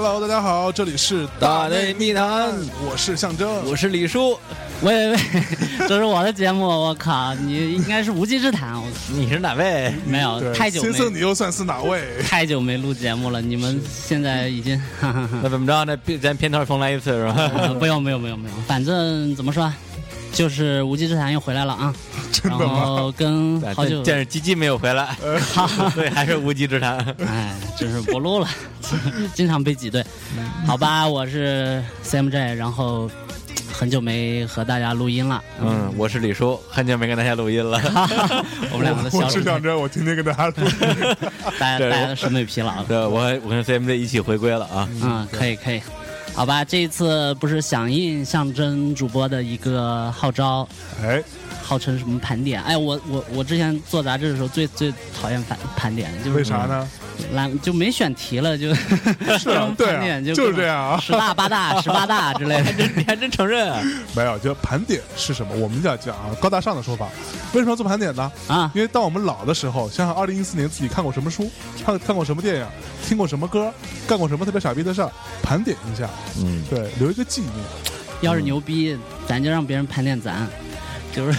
Hello，大家好，这里是大内密谈，我是象征，我是李叔。喂喂喂，这是我的节目，我靠，你应该是无稽之谈。我 你是哪位？没有太久先生，你又算是哪位？太久没录节目了，你们现在已经 那怎么着？那咱片头重来一次是吧？呃不用不用不用不用，反正怎么说，就是无稽之谈又回来了啊，然 真的吗？后跟 好久见着鸡鸡没有回来，所以还是无稽之谈。哎，真是不录了，经常被挤兑。好吧，我是 CMJ，然后很久没和大家录音了，嗯，我是李叔，很久没跟大家录音了。我们两个的我消息，是想着，我天天跟大家大家大家的审美疲劳了。对，我我跟 CMJ 一起回归了啊。嗯，可以可以，好吧，这一次不是响应象征主播的一个号召，哎，号称什么盘点？哎，我我我之前做杂志的时候最最讨厌盘盘点，就是为啥呢？懒就没选题了，就是啊，对啊，盘点就就是这样啊。十大八大十八大之类的。你还真承认啊？没有，就盘点是什么？我们讲讲啊，高大上的说法。为什么要做盘点呢？啊，因为当我们老的时候，想想二零一四年自己看过什么书，看看过什么电影，听过什么歌，干过什么特别傻逼的事儿，盘点一下，嗯，对，留一个纪念。要是牛逼，咱就让别人盘点咱。就是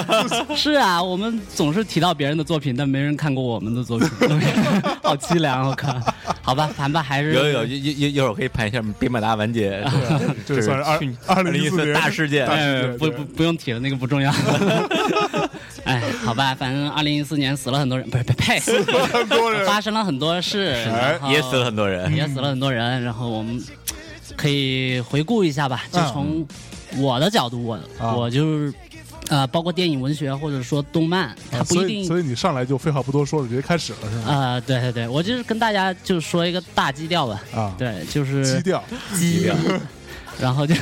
是啊，我们总是提到别人的作品，但没人看过我们的作品，好凄凉！我靠，好吧，盘吧，还是有有有一一一会儿可以盘一下北马大完结，这 算是二零一四年大事件。不不不用提了，那个不重要。哎，好吧，反正二零一四年死了很多人，不是，不呸，很多人发生了很多事，也死了很多人。也死了很多人。然后我们可以回顾一下吧，就从我的角度，我啊我就是呃，包括电影、文学或者说动漫，它不一定。所以你上来就废话不多说了，直接开始了是吗？啊、对对对，我就是跟大家就说一个大基调吧，啊，对，就是基调，基调，然后就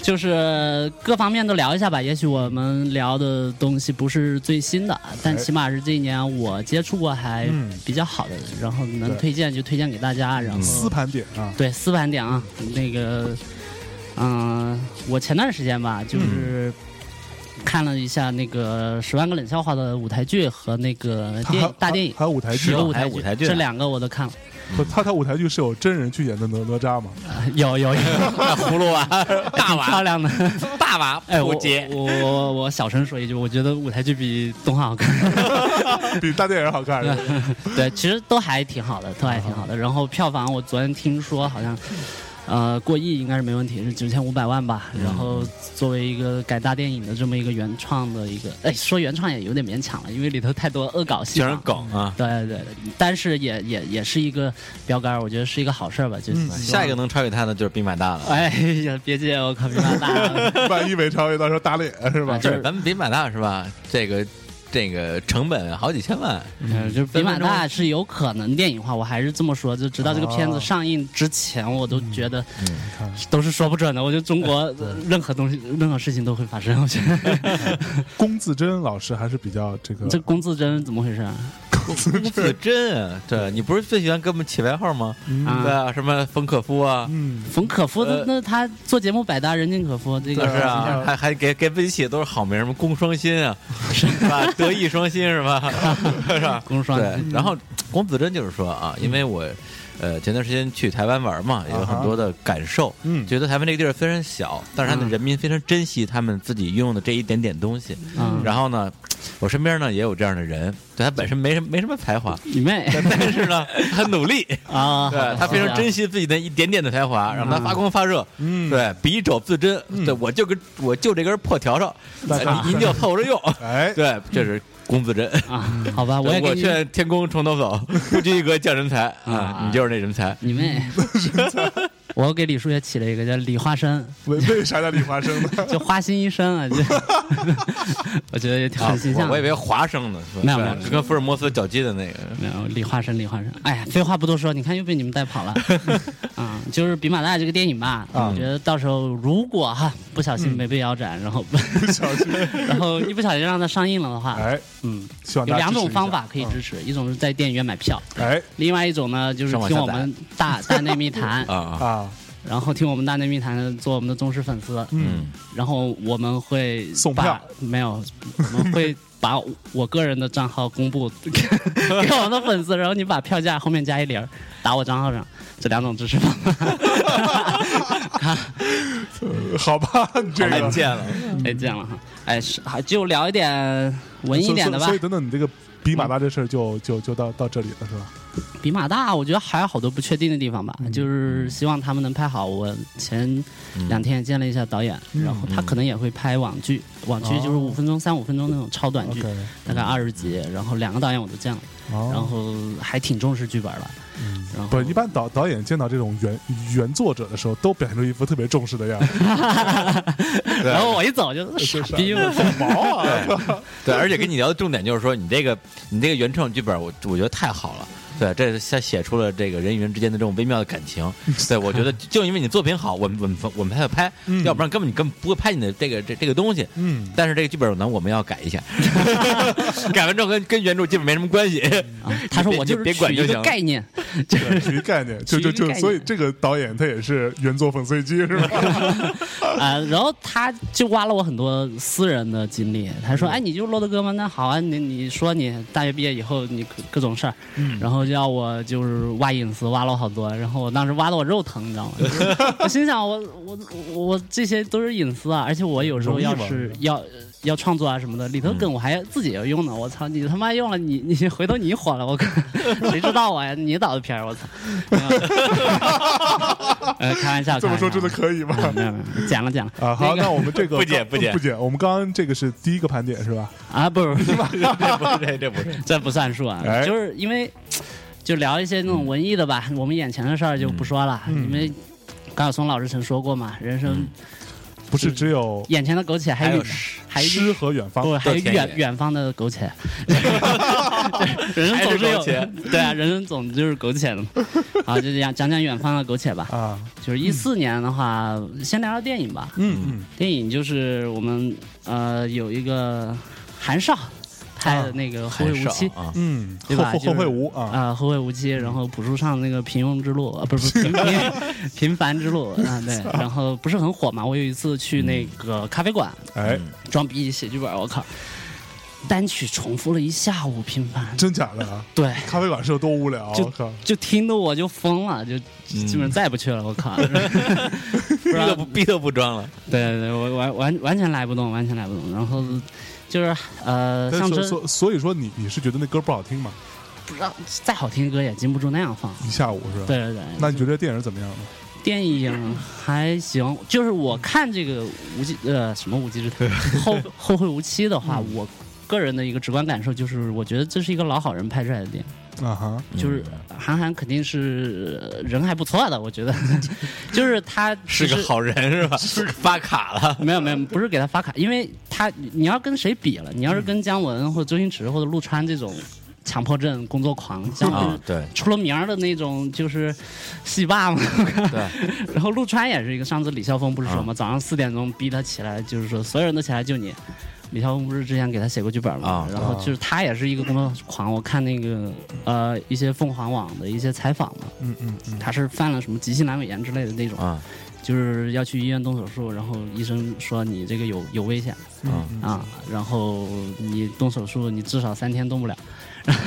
就是各方面都聊一下吧。也许我们聊的东西不是最新的，但哎起码是这一年我接触过还嗯比较好的，然后能推荐就推荐给大家。然后私盘点啊，对私盘点啊，那个嗯、我前段时间吧，就是。看了一下那个《十万个冷笑话》的舞台剧和那个电影大电影，还有舞台剧啊，还有舞台舞台剧这两个我都看了。不他他舞台剧是有真人去演的哪哪吒吗？有有有，葫芦娃，大娃漂，亮的。大娃，哎。我我我小声说一句，我觉得舞台剧比动画好看。比大电影好看？对，其实都还挺好的，都还挺好的。然后票房我昨天听说好像。呃，过亿应该是没问题，是九千五百万吧。然后作为一个改大电影的这么一个原创的一个，哎，说原创也有点勉强了，因为里头太多恶搞戏全是。梗啊！对对对，但是也也也是一个标杆儿，我觉得是一个好事儿吧。就是、嗯下一个能超越他的就是兵马大了。哎呀，别介，我靠，兵马大了。万一没超越，到时候打脸是吧？就是咱们兵马大是吧？这个这个成本好几千万，嗯，就是比马大是有可能电影化，我还是这么说，就直到这个片子上映之前，我都觉得 都是说不准的。我觉得中国呃任何东西、任何事情都会发生。我觉得龚自珍老师还是比较这个这龚自珍怎么回事啊？龚子珍啊，对你不是最喜欢给我们起外号吗？啊对啊，什么冯可夫啊，嗯，冯可夫呃的那他做节目百搭，人尽可夫。这个是啊，还还给给自己起的都是好名，什么龚双馨啊，是吧？德艺双馨是吧？是吧？龚双对，然后龚子珍就是说啊，因为我呃前段时间去台湾玩嘛，也有很多的感受，嗯。觉得台湾这个地儿虽然小，但是他的嗯人民非常珍惜他们自己拥有的这一点点东西。嗯，然后呢，我身边呢也有这样的人，对他本身没什么没什么才华，你妹 但是呢他很努力，啊！对他非常珍惜自己的一点点的才华，让他发光发热。嗯，对，笔肘自珍，对我就跟我就这根破条条，那呃您您就凑着用。哎，对，这是龚自珍。啊，好吧，我也我劝天公重头走，不拘一格降人才啊啊！你就是那人才。你妹。我给李叔也起了一个叫李花生，为为啥叫李花生呢？就花心医生啊，就 我觉得也挺形象的。我我以为华生呢，是吧？没有没有。跟福尔摩斯脚鸡的那个。没有李花生，李花生。哎呀，废话不多说，你看又被你们带跑了。啊、就是《比马大》这个电影吧，啊。我觉得到时候如果哈不小心没被腰斩，然后不小心，然后一不小心让它上映了的话，哎，嗯，希望有两种方法可以支持，一种是在电影院买票，哎。另外一种呢就是听我们大大内密谈，啊啊，啊，然后听我们大内密谈做我们的忠实粉丝，嗯，然后我们会把送票，没有，我们会 把我个人的账号公布给 给我们的粉丝，然后你把票价后面加一零打我账号上，这两种支持方法。呃 好吧，你这个。太贱了，哎，这样了哈，哎，是好就聊一点文艺一点的吧。所以。等等，你这个比马大这事儿就就就到到这里了，是吧？比马大，我觉得还有好多不确定的地方吧，嗯就是希望他们能拍好。我前两天也见了一下导演，嗯然后他可能也会拍网剧，网剧就是哦五分钟、三五分钟那种超短剧大概二十集。然后两个导演我都见了，哦然后还挺重视剧本的。嗯然后不一般导导演见到这种原原作者的时候，都表现出一副特别重视的样子。然后我一走就傻逼 嘛，毛啊！对，而且跟你聊的重点就是说，你这个你这个原创剧本，我我觉得太好了。对，这他写出了这个人与人之间的这种微妙的感情。对，我觉得就因为你作品好，我们我们我们才要拍，嗯要不然根本你根本不会拍你的这个这这个东西。嗯，但是这个剧本呢，我们要改一下，改完之后跟跟原著基本没什么关系。啊他说我就是别管就行概念，对，取一概念，就就就，所以这个导演他也是原作粉碎机，是吧？啊，然后他就挖了我很多私人的经历。他嗯说：“哎，你就是骆德哥吗？那好啊，你你说你大学毕业以后你各各种事儿，嗯然后就要我就是挖隐私，挖了我好多。然后我当时挖的我肉疼，你知道吗？就 是我心想我我我我这些都是隐私啊，而且我有时候要是要。”要创作啊什么的，里头梗我还自己要用呢。我操，你他妈用了你你回头你火了，我靠，谁知道我呀？你导的片儿，我操！呃，开玩笑，这么说真的可以吗？没有没有，剪了剪了啊，好，那我们这个不剪不剪不剪。我们刚刚这个是第一个盘点是吧？啊，不是不是，这不是这这不是，这不算数啊，哎就是因为就聊一些那种文艺的吧，我们眼前的事儿就不说了，嗯。因为高晓松老师曾说过嘛，人生不是只有眼前的苟且，还有还有诗和远方。不，还有远远方的苟且，人生总是有 对啊，人生总就是苟且的嘛。好，就这样讲讲远方的苟且吧。啊，就是一四年的话，先聊聊电影吧。嗯嗯，电影就是我们呃有一个韩少拍的那个《后会无期》啊，嗯，对吧？后后就后会无啊，啊，后会无期，然后朴树唱那个平庸之路，啊，不是不是平 平平凡之路啊，对，然后不是很火嘛。我有一次去那个咖啡馆哎，装逼写剧本，我靠，单曲重复了一下午，平凡，真假的啊？对，咖啡馆是有多无聊？就我靠！就听得我就疯了，就基本上再也不去了，我靠，不逼都不逼都不装了。对对对，我完完完全来不动，完全来不动。然后就是呃，但上车是所所以说你你是觉得那歌不好听吗？不知道再好听的歌也禁不住那样放。一下午是吧？。对对对，那你觉得电影怎么样呢？电影还行，就是我看这个无忌呃什么无忌之谈后后会无期的话，我个人的一个直观感受就是，我觉得这是一个老好人拍出来的电影，啊哈，就是韩寒肯定是呃人还不错的，我觉得，就是他 是个好人是吧？是发卡了，没有没有，不是给他发卡，因为他你要跟谁比了？你要是跟姜文或者周星驰或者陆川这种强迫症工作狂，姜文啊，对出了名儿的那种就是戏霸嘛。对，然后陆川也是一个，上次李霄峰不是说啊吗？早上四点钟逼他起来，就是说所有人都起来就你。李霄峰不是之前给他写过剧本吗？啊然后就是他也是一个工作狂。我看那个呃一些凤凰网的一些采访嘛，嗯嗯嗯，他是犯了什么急性阑尾炎之类的那种，啊就是要去医院动手术，然后医生说你这个有有危险。啊，然后你动手术，你至少三天动不了。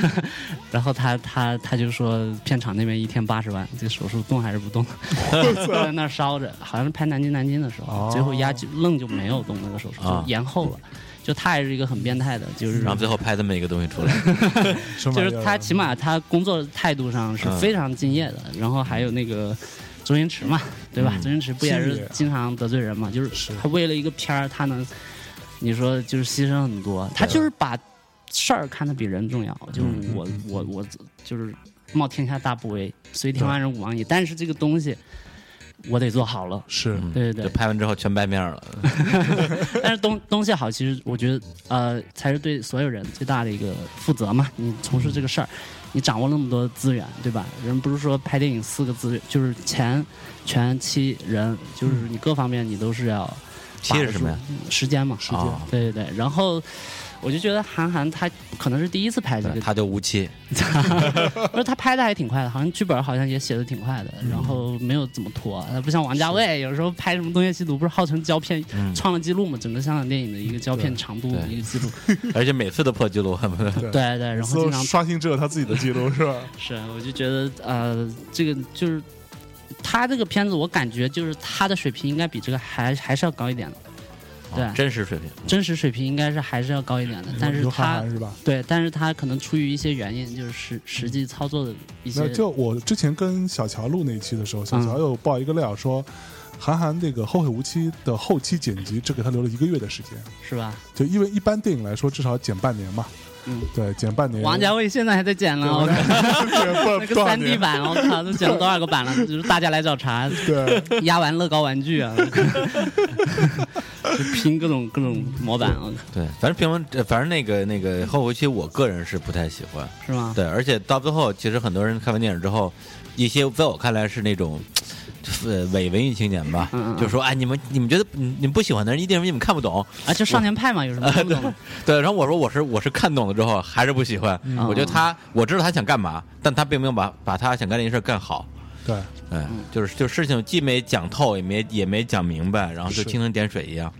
然后他他他就说片场那边一天八十万，这个手术动还是不动？在那烧着，好像是拍南京南京的时候，哦最后压就愣就没有动那个手术，啊就延后了。就他也是一个很变态的，就是然后最后拍这么一个东西出来，就是他起码他工作态度上是嗯非常敬业的，然后还有那个周星驰嘛，对吧？嗯。周星驰不也是经常得罪人嘛？就是是。他为了一个片儿，他能，你说就是牺牲很多，他就是把事儿看得比人重要，就是我我我就是冒天下大不韪，随天下人吾往矣。但是这个东西我得做好了。是嗯对对对就拍完之后全白面了，但是东东西好，其实我觉得呃，才是对所有人最大的一个负责嘛。你从事这个事儿，你掌握那么多资源，对吧？人不是说拍电影四个资源，就是钱、权、期、人，就是你各方面你都是要七是什么呀？时间嘛，时间啊对对对。然后我就觉得韩寒他可能是第一次拍这个，他就无期，不是他拍的还挺快的，好像剧本好像也写的挺快的，然后没有怎么拖，他不像王家卫，有时候拍什么《东邪西毒》，不是号称胶片嗯创了记录嘛，整个香港电影的一个胶片长度的一个记录。而且每次都破记录，恨不得。对对对，然后经常刷新只有他自己的记录是吧？是，我就觉得呃，这个就是他这个片子，我感觉就是他的水平应该比这个还还是要高一点的，对哦真实水平。真实水平应该是还是要高一点的，但是他寒是吧？对，但是他可能出于一些原因，就是实实际操作的一些，就我之前跟小乔录那一期的时候，小嗯乔又爆一个料说，韩寒那个《后会无期》的后期剪辑只给他留了一个月的时间，是吧？就因为一般电影来说至少剪半年嘛，嗯，对，剪半年。王家卫现在还在剪呢，我靠，剪 那个三 D 版，我靠，都剪了多少个版了？就是大家来找茬，对，压完乐高玩具啊，就拼各种各种模板，我靠，对，反正评论，呃反正那个那个后回期，我个人是不太喜欢。是吗？对，而且到最后，其实很多人看完电影之后，一些在我看来是那种。呃，伪文艺青年吧，嗯嗯嗯就说哎，你们你们觉得你你们不喜欢的人，一定是你们看不懂。啊，就少年派嘛，有什么看不懂的？对，然后我说我是我是看懂了之后还是不喜欢。嗯我觉得他我知道他想干嘛，但他并没有把把他想干的一件事干好。对，哎，就是就事情既没讲透，也没也没讲明白，然后就蜻蜓点水一样。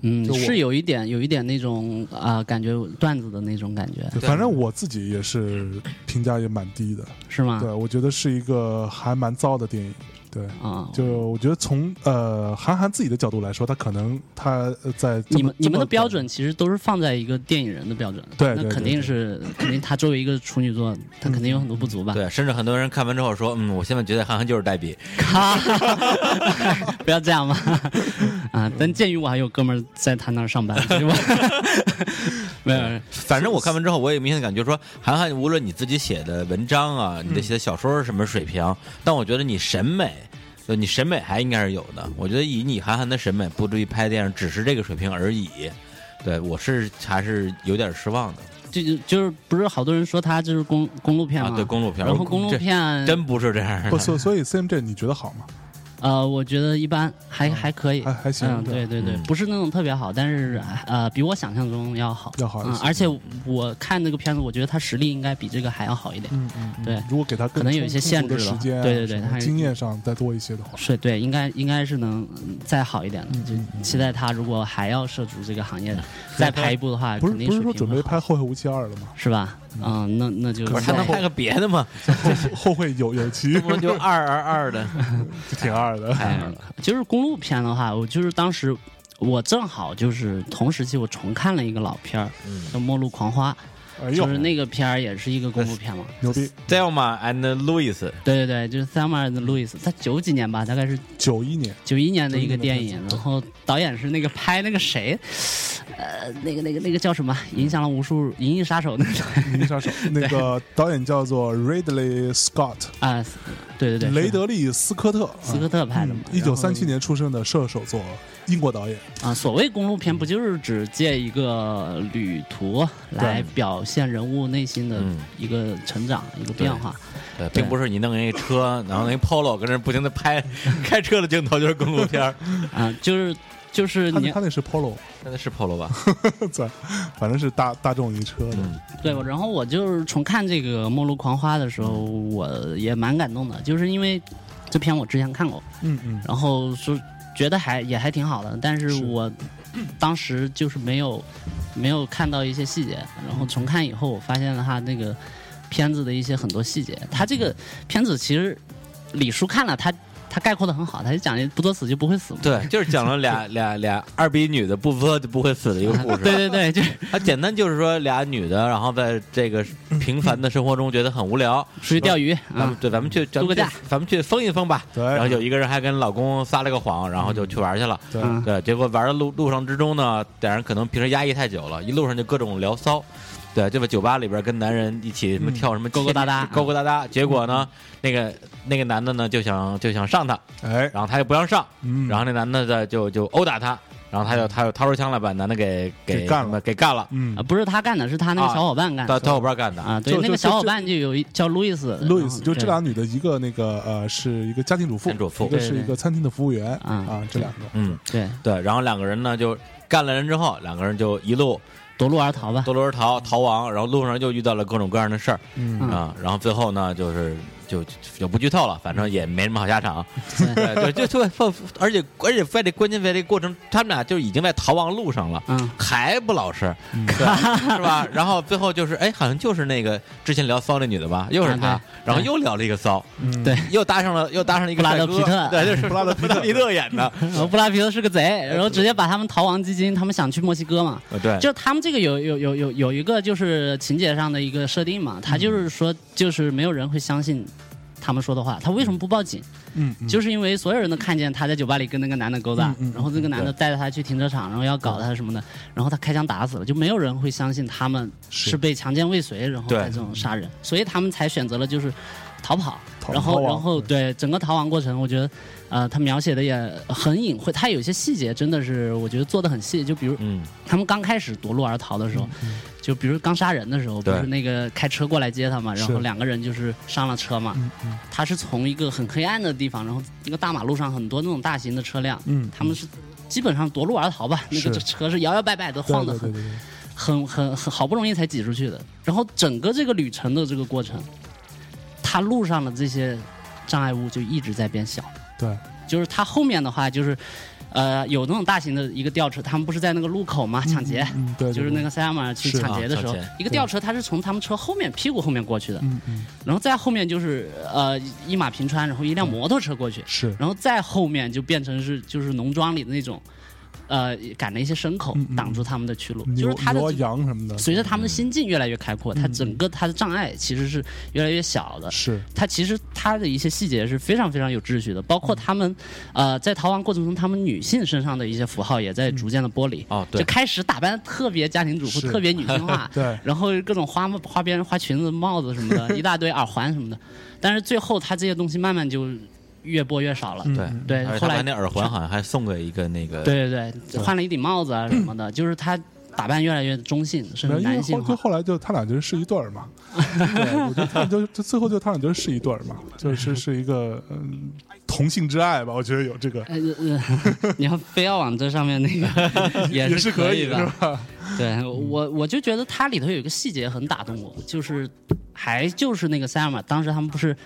嗯是有一点有一点那种啊、感觉段子的那种感觉，反正我自己也是评价也蛮低的，是吗？对我觉得是一个还蛮糟的电影。对，啊，就我觉得从呃韩寒自己的角度来说，他可能他呃在你们你们的标，准其实都是放在一个电影人的标准，对对那肯定是肯定他作为一个处女座，他肯定有很多不足吧？对，甚至很多人看完之后说，嗯，我现在觉得韩寒就是代笔。不要这样嘛！啊，但鉴于我还有哥们儿在他那儿上班，所以我 没有反正我看完之后，我也明显感觉说，韩寒无论你自己写的文章啊，你的写的小说是什么水平，但我觉得你审美，就你审美还应该是有的。我觉得以你韩寒的审美，不至于拍电影只是这个水平而已。对我是还是有点失望的就就就是不是好多人说他就是公公路片嘛？啊！对公路片，然后公路片真不是这样的不，。所所以 CMJ 你觉得好吗？呃，我觉得一般，还还可以，还还行嗯，对。对对不是那种特别好，但是呃，比我想象中要好，嗯，要好一些而且我看那个片子，我觉得他实力应该比这个还要好一点，嗯嗯，嗯。对。如果给他可能有一些限制了。时间啊，对对对他经验上再多一些的话，是对，应该应该是能嗯再好一点的，就期待他如果还要涉足这个行业，再拍一部的话，不是肯定不是说准备拍《后会无期二》了吗？是吧？嗯，那那就不是他能拍个别的吗？后后会有有期这，不就二二二的？就挺二的。哎，就是公路片的话，我就是当时我正好就是同时期我重看了一个老片儿，嗯叫《末路狂花》，哎呦，就是那个片儿也是一个功夫片嘛。牛逼！Thelma and Louis，对对对，就是 Thelma and Louis，他九几年吧，大概是九一年，九一年的一个电影然后导演是那个拍那个谁，呃，那个那个那个叫什么，影响了无数《银翼杀手》那个《银翼杀手》那个 导演叫做 Ridley Scott，啊，对对对，雷德利·斯科特，斯科特拍的嘛。一九三七年出生的射手座英国导演。啊，所谓公路片，不就是只借一个旅途来表现人物内心的嗯一个成长、一个变化？对，并不是你弄一车，然后那 Polo 跟人不停的拍 开车的镜头就是公路片儿，啊，就是就是你他那他那是 Polo，那是 Polo 吧？在，反正是大大众一车的。嗯对，然后我就是重看这个《末路狂花》的时候，我也蛮感动的，就是因为这片我之前看过，嗯嗯，然后说觉得还也还挺好的，但是是我 当时就是没有没有看到一些细节，然后重看以后，我发现了他那个片子的一些很多细节。他这个片子其实李叔看了他。他概括的很好，他就讲不作死就不会死嘛。对，就是讲了俩 俩俩二逼女的不作就不会死的一个故事。对对对，就是它简单就是说俩女的，然后在这个平凡的生活中觉得很无聊，出去钓鱼啊，咱们对，咱们去咱们去度个假咱们去疯一疯吧。对，然后有一个人还跟老公撒了个谎，然后就去玩去了。对嗯对，结果玩的路路上之中呢，俩人可能平时压抑太久了，一路上就各种聊骚。对，就在酒吧里边跟男人一起什么嗯跳什么勾勾搭搭勾勾搭搭。结果呢，那个那个男的呢就想就想上她，哎，然后他就不让上，嗯，然后那男的呢就就殴打他，然后他就他就掏出枪来把男的给给干了给干了，嗯啊，，不是他干的，是他那个啊小伙伴干的他他伙伴干的。啊。对那个小伙伴就有一叫路易斯，路易斯就这俩女的，一个那个呃是一个家庭主妇，家庭主妇一个是一个餐厅的服务员啊啊，这两个，嗯，对对，然后两个人呢就干了人之后，两个人就一路夺路而逃吧。夺路而逃，逃亡，然后路上又遇到了各种各样的事儿嗯啊，然后最后呢，就是就就就不剧透了，反正也没什么好下场。对对，就就就而且而且在这关键在这过程，他们俩就已经在逃亡路上了。嗯，还不老实，对是吧？然后最后就是，哎，好像就是那个之前聊骚那女的吧，又是她啊，然后又聊了一个骚，嗯对又搭上了，又搭上了一个布拉德皮特对，就是布拉德皮特皮特演的，然后布拉皮特是个贼，然后直接把他们逃亡基金，他们想去墨西哥嘛，呃对，就他们这个有有有有有一个就是情节上的一个设定嘛，他就是说就是没有人会相信他们说的话，他为什么不报警？嗯，嗯。就是因为所有人都看见他在酒吧里跟那个男的勾搭，嗯嗯。然后那个男的带着他去停车场，然后要搞他什么的，然后他开枪打死了，就没有人会相信他们是是被强奸未遂，然后才这种杀人，所以他们才选择了就是逃跑，逃然后然后对。整个逃亡过程，我觉得呃他描写的也很隐晦，他有些细节真的是我觉得做的很细，就比如嗯，他们刚开始夺路而逃的时候，就比如刚杀人的时候，不是那个开车过来接他嘛，然后两个人就是上了车嘛，嗯嗯。他是从一个很黑暗的地方，然后一个大马路上很多那种大型的车辆，嗯他们是基本上夺路而逃吧，那个车是摇摇摆摆的晃的很对对对对，很很很好不容易才挤出去的，然后整个这个旅程的这个过程，他路上的这些障碍物就一直在变小。对，就是他后面的话就是，呃，有那种大型的一个吊车，他们不是在那个路口吗？抢劫，嗯对，对就是那个塞亚玛去抢劫的时候啊，一个吊车它是从他们车后面屁股后面过去的，嗯嗯。然后再后面就是呃一马平川，然后一辆摩托车过去，是，然后再后面就变成是就是农庄里的那种，呃赶了一些牲口挡住他们的去路，就是他的羊什么的，随着他们的心境越来越开阔，他整个他的障碍其实是越来越小的。是他其实他的一些细节是非常非常有秩序的，包括他们，呃，在逃亡过程中，他们女性身上的一些符号也在逐渐的剥离。哦对就开始打扮特别家庭主妇，特别女性化，对然后各种花花边、花裙子、帽子什么的，一大堆耳环什么的。但是最后，他这些东西慢慢就越播越少了。嗯对对后来那耳环好像还送给一个那个，对对对，换了一顶帽子啊什么的，就是他打扮越来越中性，甚至没有因为男性就后来就他俩就是一对儿嘛，对，我觉得他们就就最后就他俩就是一对儿嘛，就是是一个嗯同性之爱吧，我觉得有这个呃呃，你要非要往这上面那个也也是可以是的。吧？对我，我就觉得它里头有一个细节很打动我，就是还就是那个塞尔玛，当时他们不是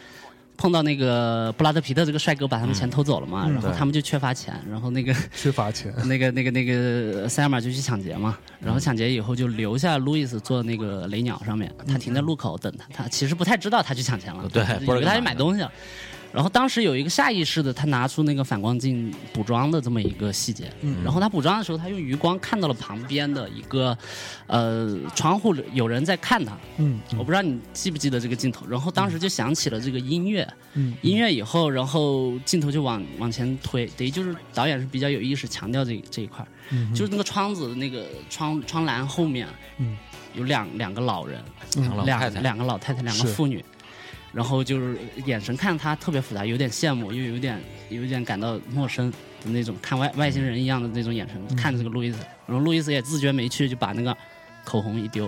碰到那个布拉德皮特这个帅哥把他们钱偷走了嘛，然后他们就缺乏钱，然后那个缺乏钱，那个那个那个塞尔玛就去抢劫嘛，然后抢劫以后就留下路易斯坐那个雷鸟上面，他停在路口等他，他其实不太知道他去抢钱了，对以为他去买东西了。然后当时有一个下意识的，他拿出那个反光镜补妆的这么一个细节，嗯。然后他补妆的时候，他用余光看到了旁边的一个，呃，窗户里有人在看他，嗯。我不知道你记不记得这个镜头，然后当时就想起了这个音乐，嗯。音乐以后，然后镜头就往往前推，等于就是导演是比较有意识强调这这一块儿，嗯就是那个窗子那个窗窗栏后面，嗯。有两两个老人，两两个老太太。两个老太太，两个妇女，然后就是眼神看他特别复杂，有点羡慕，又有点有点感到陌生的那种，看外外星人一样的那种眼神、嗯看这个路易斯，然后路易斯也自觉没趣，就把那个口红一丢，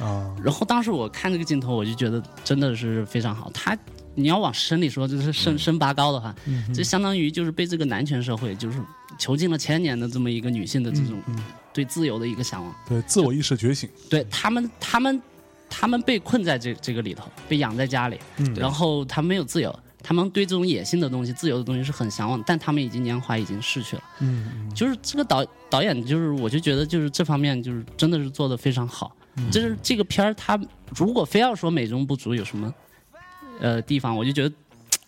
啊，然后当时我看这个镜头，我就觉得真的是非常好。他你要往深里说，就是深深拔高的话，这相当于就是被这个男权社会就是囚禁了千年的这么一个女性的这种嗯。对自由的一个向往。对，自我意识觉醒，对他们，他们，他们被困在这这个里头，被养在家里，嗯然后他们没有自由。他们对这种野性的东西、自由的东西是很向往，但他们已经年华已经逝去了。嗯就是这个导导演，就是我就觉得就是这方面就是真的是做的非常好。嗯就是这个片儿，他如果非要说美中不足有什么呃地方，我就觉得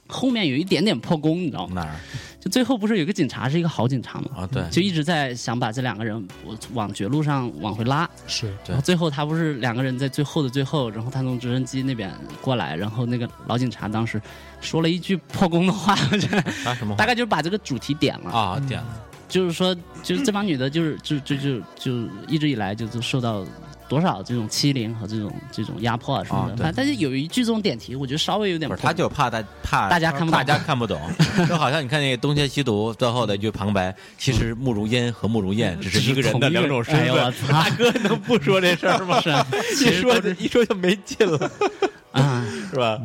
后面有一点点破功，你知道吗？哪儿就最后不是有个警察是一个好警察吗？啊？对，就一直在想把这两个人我往绝路上往回拉，是对然后最后他不是两个人在最后的最后，然后他从直升机那边过来，然后那个老警察当时说了一句破功的话，我觉得啊什么大概就是把这个主题点了。啊？点了，就是说，就是这帮女的，就是就就就就一直以来就是受到多少这种欺凌和这种这种压迫啊什么的。反正但是有一句这种点题，我觉得稍微有点不是，破他就怕大怕大家看不懂大家看不懂，就好像你看那个《东邪西毒》最后的一句旁白，其实慕容嫣和慕容燕只是一个人的两种身哎呦我份。操大哥能不说这事儿吗？是啊一说就一说就没劲了，啊，是吧？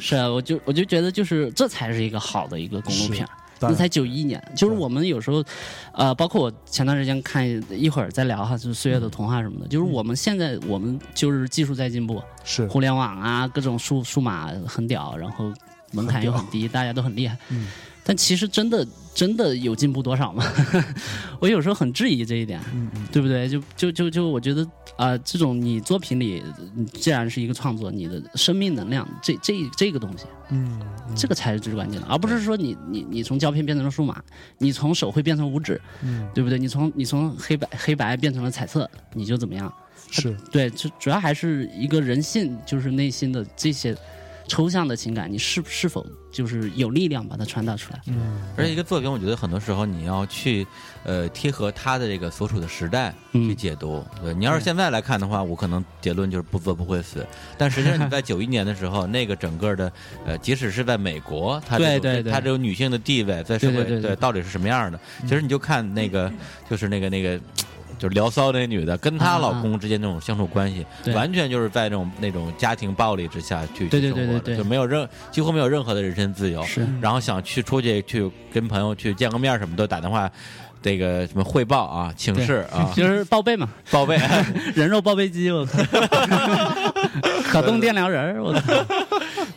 是啊，我就我就觉得就是这才是一个好的一个公路片儿。那才九一年。就是我们有时候，呃，包括我前段时间看一会儿再聊哈，就是《岁月的童话》什么的，就是我们现在我们就是技术在进步，是。互联网啊，各种数数码很屌，然后门槛又很低，大家都很厉害。嗯但其实真的真的有进步多少吗？我有时候很质疑这一点，嗯嗯对不对？就就就就我觉得啊、呃这种你作品里，你既然是一个创作，你的生命能量，这这这个东西，嗯这个才是最关键的，而不是说你你你从胶片变成了数码，你从手绘变成五指，嗯对不对？你从你从黑白黑白变成了彩色，你就怎么样？是对，就主要还是一个人性，就是内心的这些抽象的情感，你是是否就是有力量把它传达出来？嗯而且一个作品，我觉得很多时候你要去呃贴合它的这个所处的时代嗯去解读。对你要是现在来看的话，我可能结论就是不作不会死。但实际上你在九一年的时候，那个整个的呃，即使是在美国，它这种对对对它这种女性的地位在社会对对对对到底是什么样的？其实你就看那个 就是那个那个。就是聊骚那女的跟她老公之间那种相处关系，对。完全就是在那种那种家庭暴力之下去对对去生活的对对对。就没有任几乎没有任何的人身自由。是。然后想去出去去跟朋友去见个面什么的，打电话，这个什么汇报啊、请示 啊、就是报备嘛，报备，人肉报备机，我靠，可动电疗人儿，我靠，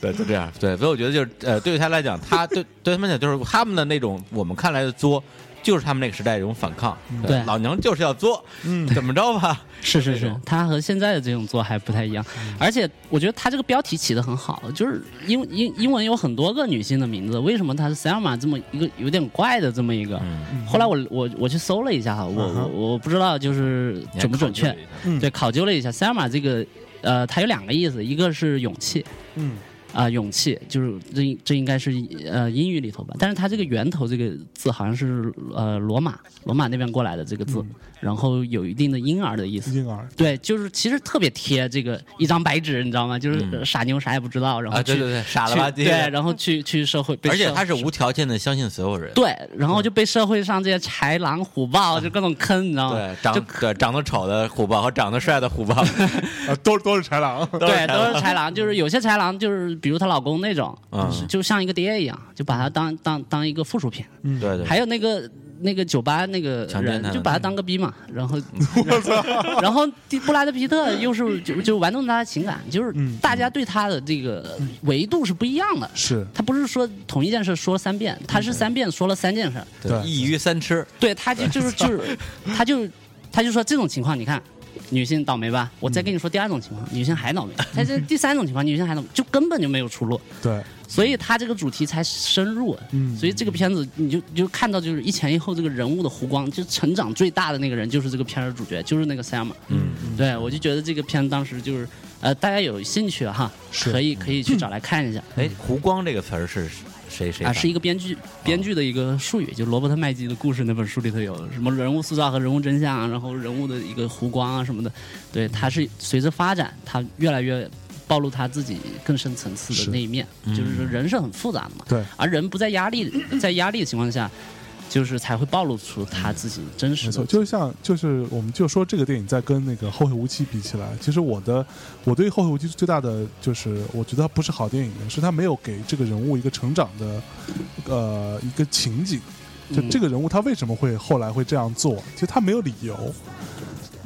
对，就这样，对，所以我觉得就是呃，对于他来讲，他对对他们讲就是他们的那种我们看来的作，就是他们那个时代的一种反抗，对老娘就是要作，嗯。怎么着吧？是 是是，它和现在的这种做还不太一样，而且我觉得它这个标题起的很好，就是英英英文有很多个女性的名字，为什么它是 Selma 这么一个有点怪的这么一个？嗯，后来我我我去搜了一下哈，我我我不知道就是准不准确。考究了，一下。嗯。对，考究了一下，Selma 这个呃，它有两个意思，一个是勇气。嗯啊、勇气就是这这应该是呃英语里头吧，但是它这个源头这个字好像是呃罗马罗马那边过来的这个字，然后有一定的婴儿的意思。婴儿对，就是其实特别贴这个一张白纸，你知道吗？就是嗯傻妞啥也不知道，然后对对对，傻了吧唧，对，然后去去社会被社，而且他是无条件的相信所有人。对，然后就被社会上这些豺狼虎豹就各种坑，你知道吗？对，长对长得丑的虎豹和长得帅的虎豹，啊，都都是豺狼，对，都是豺狼，就是有些豺狼就是比如她老公那种，嗯是就像一个爹一样，就把他当当当一个附属品。嗯对对，还有那个那个酒吧那个人就把他当个逼嘛，然后 然后布拉德皮特又是就就玩弄他的情感，就是嗯大家对他的这个维度是不一样的。是。他不是说同一件事说了三遍，他是三遍说了三件事。对。一鱼三吃，对，他就就是就是，他就他就说这种情况，你看女性倒霉吧，我再跟你说第二种情况，女性还倒霉，在这第三种情况，女性还倒霉，就根本就没有出路，对，所以他这个主题才深入。嗯所以这个片子你就你就看到就是一前一后这个人物的弧光，就成长最大的那个人就是这个片儿的主角，就是那个 Sam。嗯，对我就觉得这个片当时就是呃，大家有兴趣哈，是可以可以去找来看一下。哎，湖光这个词儿是谁谁啊，是一个编剧编剧的一个术语，就罗伯特麦基的故事那本书里头有什么人物塑造和人物真相啊，然后人物的一个弧光啊什么的。对，他是随着发展，他越来越暴露他自己更深层次的那一面，就是说人是很复杂的嘛。对，而人不在压力在压力的情况下，就是才会暴露出他自己真实没错，的。就是像就是我们就说这个电影在跟那个《后会无期》比起来，其实我的我对《后会无期》最大的就是我觉得它不是好电影的，是它没有给这个人物一个成长的呃一个情景。就嗯这个人物他为什么会后来会这样做？其实他没有理由，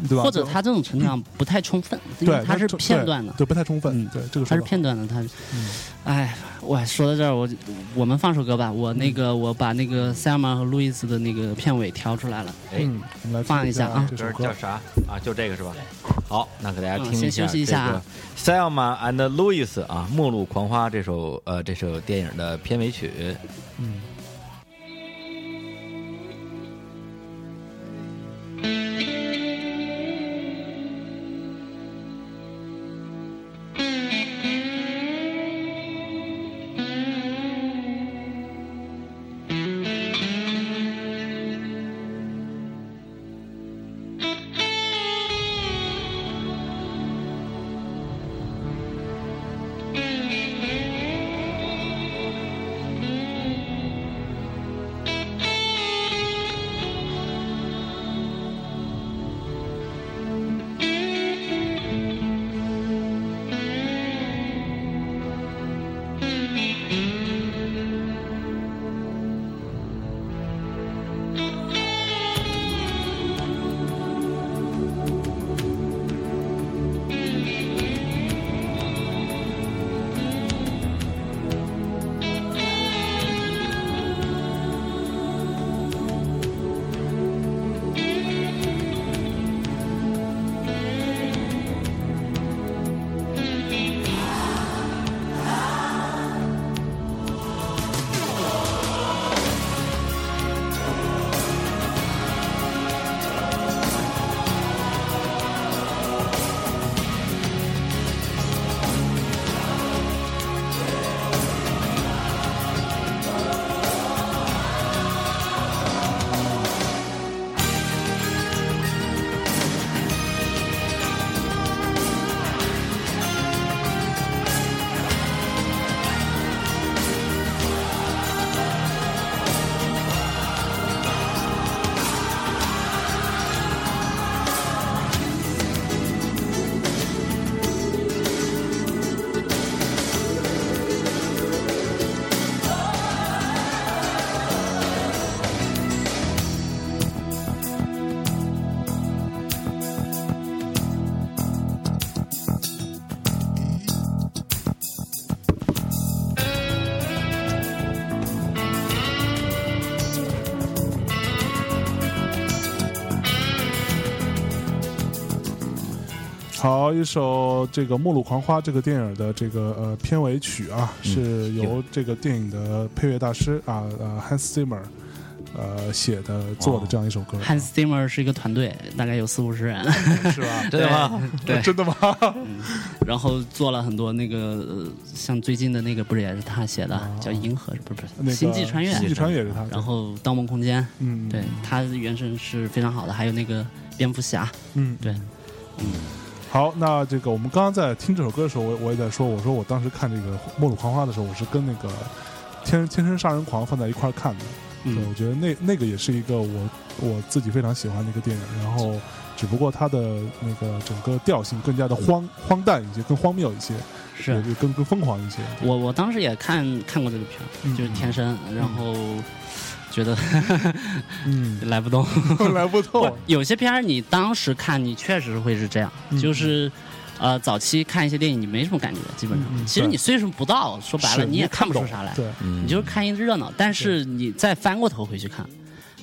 对吧？或者他这种成长不太充分，因为他是片段的。对，不太充分。嗯对，这个他是片段的，他哎，我说到这儿，我我们放首歌吧，我那个我把那个 Selma 和路易斯的那个片尾调出来了，哎，嗯，我们来放一下啊这首歌歌叫。啥啊？就这个是吧？好，那给大家嗯听一下先休息一下啊这个《Selma and Louis》啊，《末路狂花》这首呃这首电影的片尾曲。嗯好，一首这个《末路狂花》这个电影的这个呃片尾曲啊，嗯是由这个电影的配乐大师啊呃 Hans Zimmer 呃写的做的这样一首歌，Hans Zimmer 是一个团队，大概有四五十人，是吧？真的吗？对，真的吗？然后做了很多那个，呃像最近的那个不是也是他写的，哦叫《银河》，不是不是那个星际穿越》，星际穿越也是他，然后《盗梦空间》，嗯，对，他的原声是非常好的，还有那个蝙蝠侠，嗯，对，嗯，好，那这个我们刚刚在听这首歌的时候，我我也在说，我说我当时看这个《末路狂花》的时候，我是跟那个《天天生杀人狂》放在一块儿看的。对，嗯我觉得那那个也是一个我我自己非常喜欢的一个电影，然后只不过它的那个整个调性更加的荒荒诞一些，更荒谬一些，是。也更更疯狂一些。我我当时也看看过这个片就是《天生》，然后觉得嗯，来不动。来不透，有些片儿你当时看，你确实会是这样，嗯就是。呃，早期看一些电影，你没什么感觉，基本上。其实你岁数不到，说白了，你也看不出啥来。对，嗯你就是看一热闹，但是你再翻过头回去看，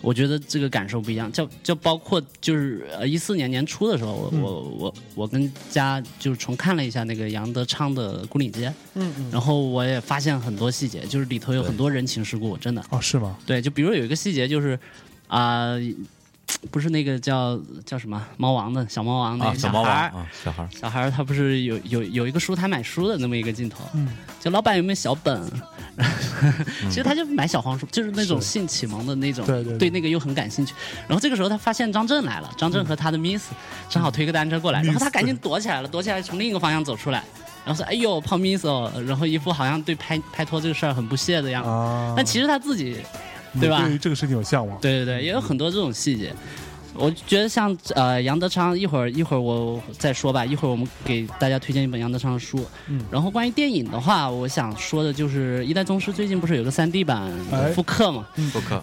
我觉得这个感受不一样。就就包括就是呃一四年年初的时候，我、嗯我我我跟家就是重看了一下那个杨德昌的《牯岭街》，嗯嗯，然后我也发现很多细节，就是里头有很多人情世故，真的。哦，是吗？对，就比如有一个细节就是啊。不是那个叫叫什么猫王的小猫王那啊，个小猫王孩儿，啊，小孩儿，小孩儿他不是有有有一个书摊买书的那么一个镜头，嗯，就老板有没有小本？其实他就买小黄书，就是那种性启蒙的那种，对对对那个又很感兴趣。然后这个时候他发现张震来了，张震和他的 Miss 正好推个单车过来，然后他赶紧躲起来了，躲起来从另一个方向走出来，然后说：“哎呦，泡 Miss 哦。”然后一副好像对拍拍拖这个事儿很不屑的样子。啊，但其实他自己，你对吧对于这个事情有向往，对对对，也有很多这种细节。我觉得像呃杨德昌，一会儿一会儿我再说吧。一会儿我们给大家推荐一本杨德昌的书。嗯然后关于电影的话，我想说的就是《一代宗师》最近不是有个 3D 版哎的复刻嘛？复刻，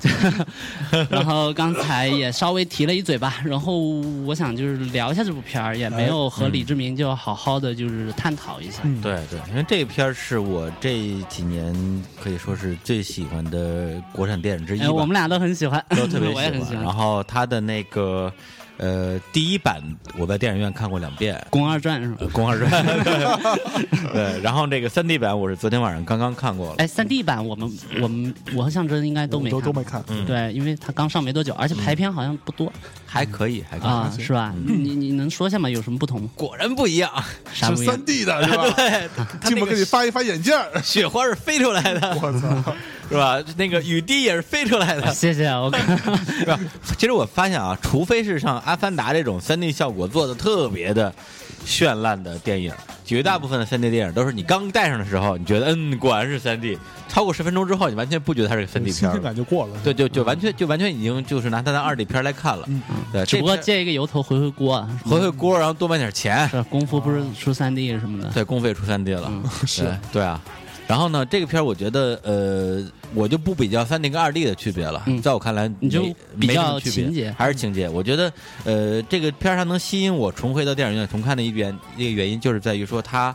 然后刚才也稍微提了一嘴吧。然后我想就是聊一下这部片儿，也没有和李志明就好好的就是探讨一下。嗯，对对，因为这个片儿是我这几年可以说是最喜欢的国产电影之一哎，吧，我们俩都很喜欢，都特别 我也很喜然。后他的那个呃第一版，我在电影院看过两遍，《宫二传》是吗？呃《宫二传》对，然后这个三 D 版我是昨天晚上刚刚看过了，哎三 D 版我们我们我和向真应该都没看都都没看，嗯，对，因为它刚上没多久，而且排片好像不多、还可以，还可以，啊，是吧？你你能说一下吗？有什么不同吗？果然不一样，是啥不一样三？D 的是吧？对，他进门那个给你发一发眼镜儿，雪花是飞出来的，我操！是吧？那个雨滴也是飞出来的，谢谢啊，我看是吧？其实我发现啊，除非是像《阿凡达》这种三 D 效果做的特别的绚烂的电影，绝大部分的三 D 电影都是你刚戴上的时候，你觉得嗯，果然是三 D，超过十分钟之后，你完全不觉得它是个三 D 新鲜。感就过了，对，就就完全就完全已经就是拿它当二 D 片来看了。嗯对，只不过借一个由头回回锅啊，回回锅，然后多卖点钱，是功夫不是出三 D 什么的，对，公费出三 D 了。嗯 是对对啊。然后呢，这个片儿我觉得，呃，我就不比较三 D 跟二 D 的区别了。嗯在我看来，你就比较情节还是情节。我觉得，呃，这个片儿它能吸引我重回到电影院重看的一原一个原因，就是在于说它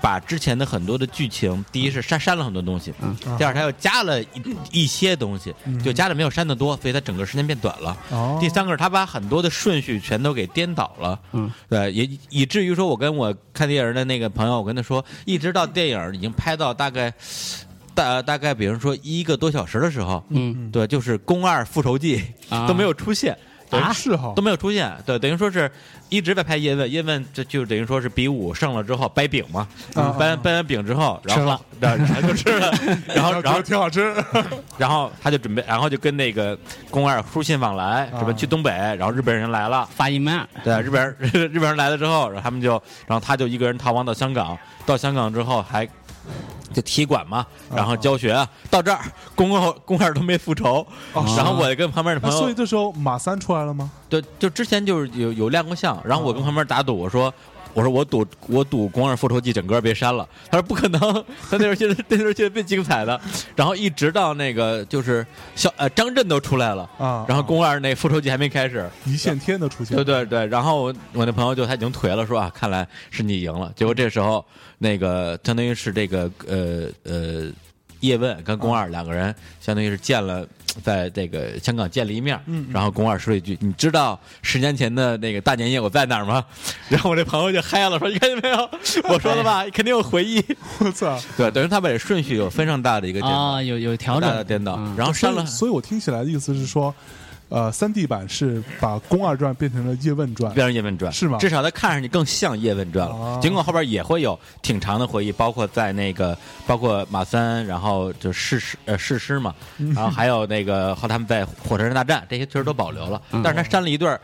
把之前的很多的剧情，第一是删删了很多东西，嗯。第二他又加了一一些东西，嗯。就加的没有删的多，所以它整个时间变短了。哦，第三个是他把很多的顺序全都给颠倒了，嗯，对，也以至于说我跟我看电影的那个朋友，我跟他说，一直到电影已经拍到大概大大概，比如说一个多小时的时候，嗯。对，就是《宫二复仇记》啊。都没有出现，对啊？是哈。都，没有出现，对，等于说是一直在拍叶问，叶问这就等于说是比武胜了之后掰饼嘛，啊掰掰完饼之后，然后吃了。然后就吃了，然后然后挺好吃，然后他就准备，然后就跟那个宫二书信往来，啊。什么去东北，然后日本人来了。发一面，对，日本人日本人来了之后，然后他们就，然后他就一个人逃亡到香港，到香港之后还就踢馆嘛，然后教学，到这儿公二公二都没复仇，哦然后我就跟旁边的朋友，那所以这时候马三出来了吗？对就之前就是有有亮过相，然后我跟旁边打赌，我说。我说我赌我赌《宫二复仇记》整个被删了，他说不可能，他那时候觉得 那时候觉得最精彩的，然后一直到那个就是小呃张震都出来了，啊，然后啊宫二那复仇记还没开始，一线天的出现，对对对，然后我我那朋友就他已经颓了，说啊，看来是你赢了。结果这时候那个相当于是这个呃呃叶问跟宫二两个人，相当于是见了在这个香港见了一面，然后龚二说了一句：“你知道十年前的那个大年夜我在哪儿吗？” 然后我这朋友就嗨了，说：“你看见没有？我说的吧，肯定有回忆。我操！” 对，等于他把这顺序有非常大的一个颠倒，啊，有有调整的整，颠倒，嗯然后删了，。所以我听起来的意思是说，呃，三 D 版是把《宫二传》变成了《叶问传》变成叶问传。是吗？至少它看上去更像叶问传了。哦尽管后边也会有挺长的回忆，包括在那个包括马三，然后就誓师呃誓师嘛，嗯然后还有那个和他们在火车站大战这些确实都保留了，嗯。但是他删了一段